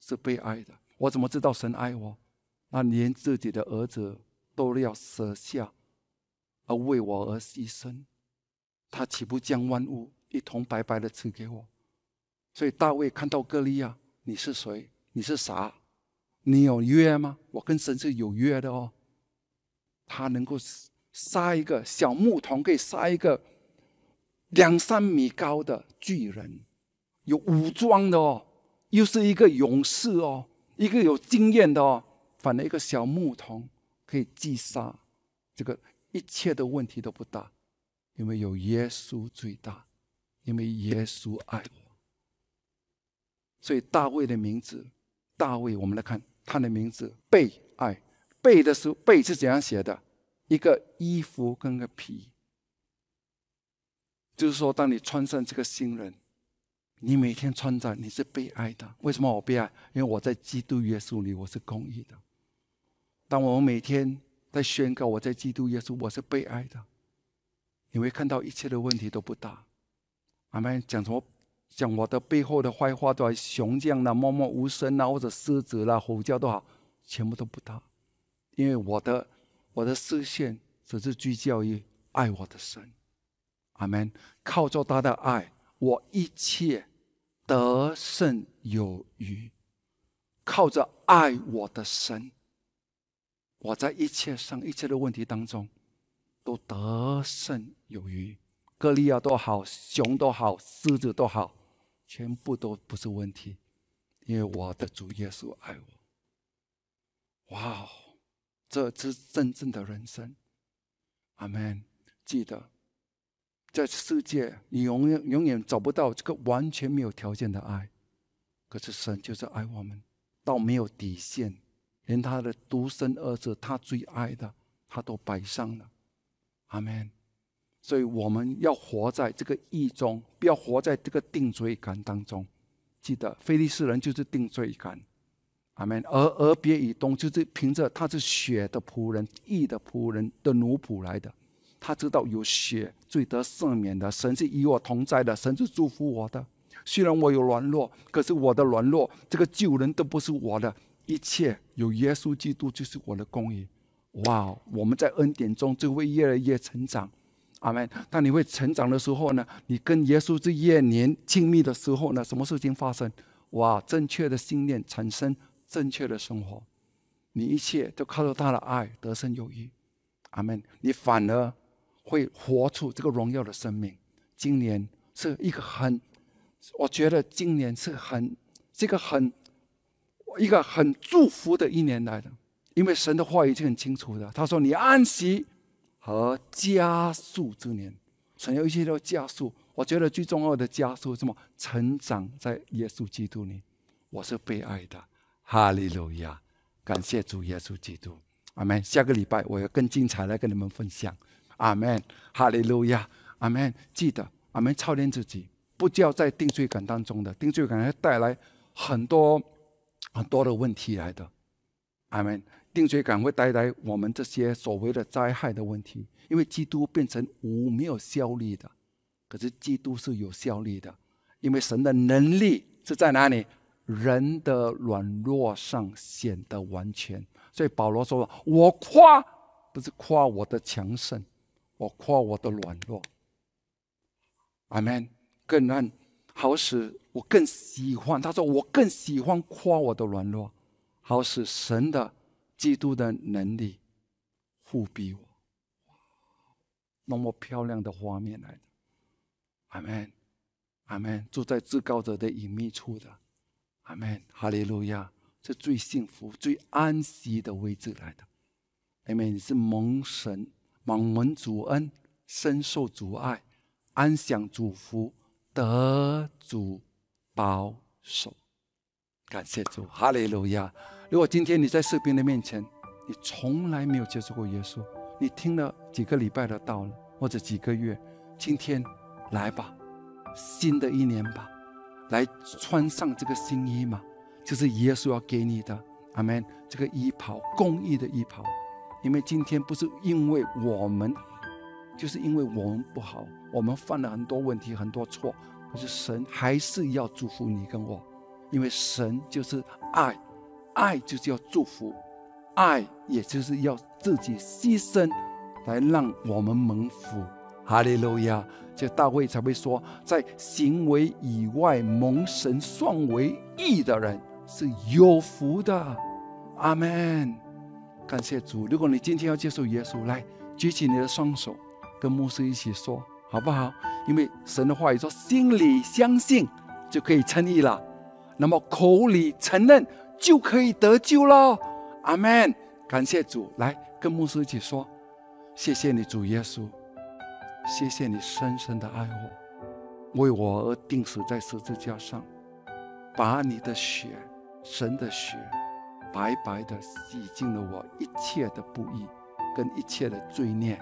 是被爱的。我怎么知道神爱我？那连自己的儿子都要舍下，而为我而牺牲，他岂不将万物一同白白的赐给我？所以大卫看到歌利亚，你是谁？你是啥？你有约吗？我跟神是有约的哦。他能够杀一个小牧童，可以杀一个两三米高的巨人，有武装的哦，又是一个勇士哦，一个有经验的哦。反而一个小牧童可以击杀这个一切的问题都不大，因为有耶稣最大，因为耶稣爱我。所以大卫的名字，大卫，我们来看他的名字被爱。被的时候，背是怎样写的？一个衣服跟个皮，就是说，当你穿上这个新人，你每天穿着，你是被爱的。为什么我被爱？因为我在基督耶稣里，我是公义的。当我们每天在宣告我在基督耶稣，我是被爱的，你会看到一切的问题都不大。阿们讲什么？讲我的背后的坏话都好，雄将啦，默默无声啦，或者狮子啦，吼叫都好，全部都不大。因为我的我的视线只是聚焦于爱我的神，阿门。靠着他的爱，我一切得胜有余。靠着爱我的神，我在一切上一切的问题当中都得胜有余。歌利亚都好，熊都好，狮子都好，全部都不是问题，因为我的主耶稣爱我。哇哦！这是真正的人生，阿门。记得，在世界，你永远永远找不到这个完全没有条件的爱。可是神就是爱我们，到没有底线，连他的独生儿子，他最爱的，他都摆上了。阿门。所以我们要活在这个意中，不要活在这个定罪感当中。记得，非利士人就是定罪感。阿门。而而别以东，就是凭着他是血的仆人、义的仆人的奴仆来的。他知道有血罪得赦免的，神是与我同在的，神是祝福我的。虽然我有软弱，可是我的软弱，这个救人都不是我的，一切有耶稣基督就是我的公义。哇！我们在恩典中就会越来越成长。阿门。当你会成长的时候呢，你跟耶稣是越年亲密的时候呢，什么事情发生？哇！正确的信念产生。正确的生活，你一切都靠着他的爱得胜有余，阿门。你反而会活出这个荣耀的生命。今年是一个很，我觉得今年是很这个很一个很祝福的一年来的，因为神的话已经很清楚的，他说你安息和加速之年，神要一切都加速。我觉得最重要的加速是什么？成长在耶稣基督里，我是被爱的。哈利路亚，感谢主耶稣基督，阿门。下个礼拜我要更精彩来跟你们分享，阿门。哈利路亚，阿门。记得，阿门。操练自己，不叫在定罪感当中的定罪感会带来很多很多的问题来的，阿门。定罪感会带来我们这些所谓的灾害的问题，因为基督变成无没有效力的，可是基督是有效力的，因为神的能力是在哪里？人的软弱上显得完全，所以保罗说：“我夸不是夸我的强盛，我夸我的软弱。”阿门。更让好使我更喜欢。他说：“我更喜欢夸我的软弱，好使神的基督的能力护庇我。”那么漂亮的画面来的。阿门，阿门。住在至高者的隐秘处的。阿门，哈利路亚，是最幸福、最安息的位置来的。阿门，你是蒙神蒙闻主恩，深受主爱，安享主福，得主保守。感谢主，哈利路亚！如果今天你在士兵的面前，你从来没有接触过耶稣，你听了几个礼拜的道了，或者几个月，今天来吧，新的一年吧，来穿上这个新衣嘛，就是耶稣要给你的，阿门。这个衣袍，公义的衣袍，因为今天不是因为我们，就是因为我们不好，我们犯了很多问题，很多错，可是神还是要祝福你跟我。因为神就是爱，爱就是要祝福，爱也就是要自己牺牲，来让我们蒙福。哈利路亚！这大卫才会说，在行为以外蒙神算为义的人是有福的。阿门！感谢主。如果你今天要接受耶稣，来举起你的双手，跟牧师一起说，好不好？因为神的话语说，心里相信就可以称义了。那么口里承认就可以得救了，阿门！感谢主，来跟牧师一起说：谢谢你，主耶稣，谢谢你深深的爱我，为我而钉死在十字架上，把你的血，神的血，白白的洗净了我一切的不义跟一切的罪孽，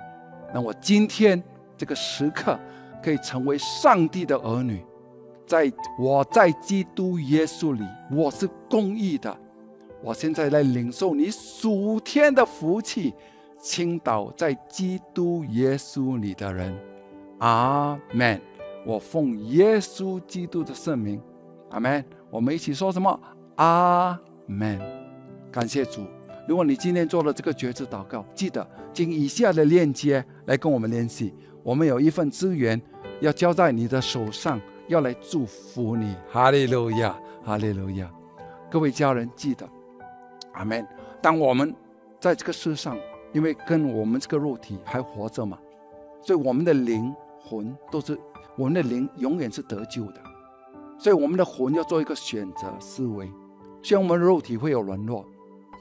让我今天这个时刻可以成为上帝的儿女。在我在基督耶稣里，我是公义的。我现在来领受你属天的福气，倾倒在基督耶稣里的人。阿门。我奉耶稣基督的圣名，阿门。我们一起说什么？阿门。感谢主。如果你今天做了这个觉知祷告，记得经以下的链接来跟我们联系。我们有一份资源要交在你的手上。要来祝福你，哈利路亚，哈利路亚！各位家人记得，阿门。当我们在这个世上，因为跟我们这个肉体还活着嘛，所以我们的灵魂都是我们的灵永远是得救的。所以我们的魂要做一个选择思维。虽然我们肉体会有软弱，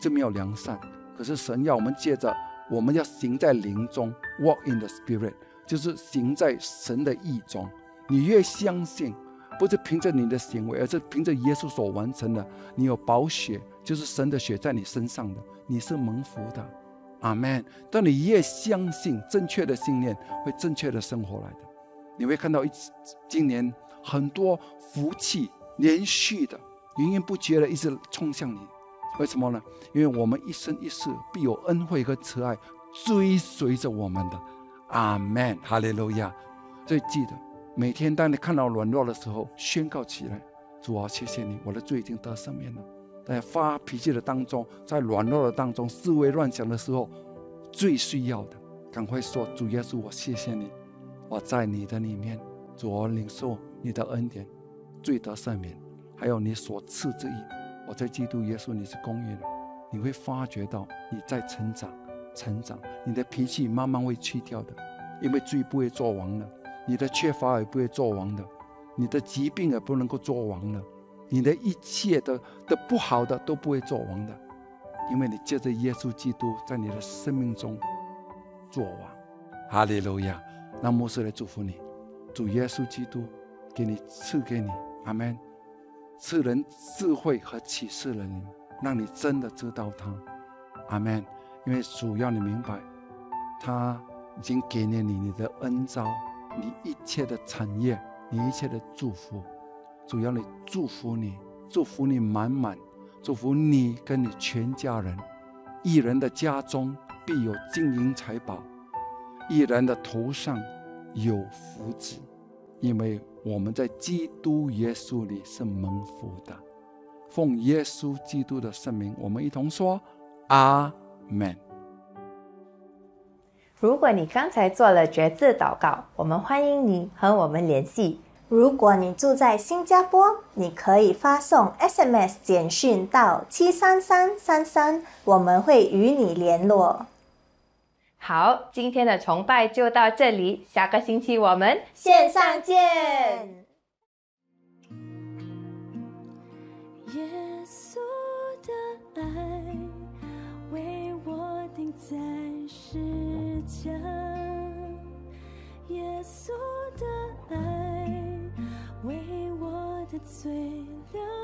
这没有良善，可是神要我们借着我们要行在灵中，walk in the spirit，就是行在神的意中。你越相信，不是凭着你的行为，而是凭着耶稣所完成的。你有宝血，就是神的血在你身上的，你是蒙福的。阿门。当你越相信正确的信念，会正确的生活来的。你会看到一今年很多福气连续的、源源不绝的一直冲向你。为什么呢？因为我们一生一世必有恩惠和慈爱追随着我们的。阿门。哈利路亚。所以记得。每天，当你看到软弱的时候，宣告起来：“主啊，谢谢你，我的罪已经得赦免了。”在发脾气的当中，在软弱的当中，思维乱想的时候，最需要的，赶快说：“主耶稣，我谢谢你，我在你的里面，主啊，领受你的恩典，罪得赦免，还有你所赐之意。我在基督耶稣，你是公义的，你会发觉到你在成长，成长，你的脾气慢慢会去掉的，因为罪不会做王了。”你的缺乏也不会做王的，你的疾病也不能够做王的，你的一切的的不好的都不会做王的，因为你借着耶稣基督在你的生命中做王。哈利路亚！让牧师来祝福你，主耶稣基督给你赐给你，阿门。赐人智慧和启示人灵，让你真的知道他，阿门。因为主要你明白，他已经给了你你的恩招。你一切的产业，你一切的祝福，主要你祝福你，祝福你满满，祝福你跟你全家人。一人的家中必有金银财宝，一人的头上有福子，因为我们在基督耶稣里是蒙福的。奉耶稣基督的圣名，我们一同说阿门。如果你刚才做了绝字祷告我们欢迎你和我们联系。如果你住在新加坡你可以发送 sms 简讯到七三三三三我们会与你联络。好今天的崇拜就到这里下个星期我们线上见。耶稣的爱为我定在时将耶稣的爱为我的罪流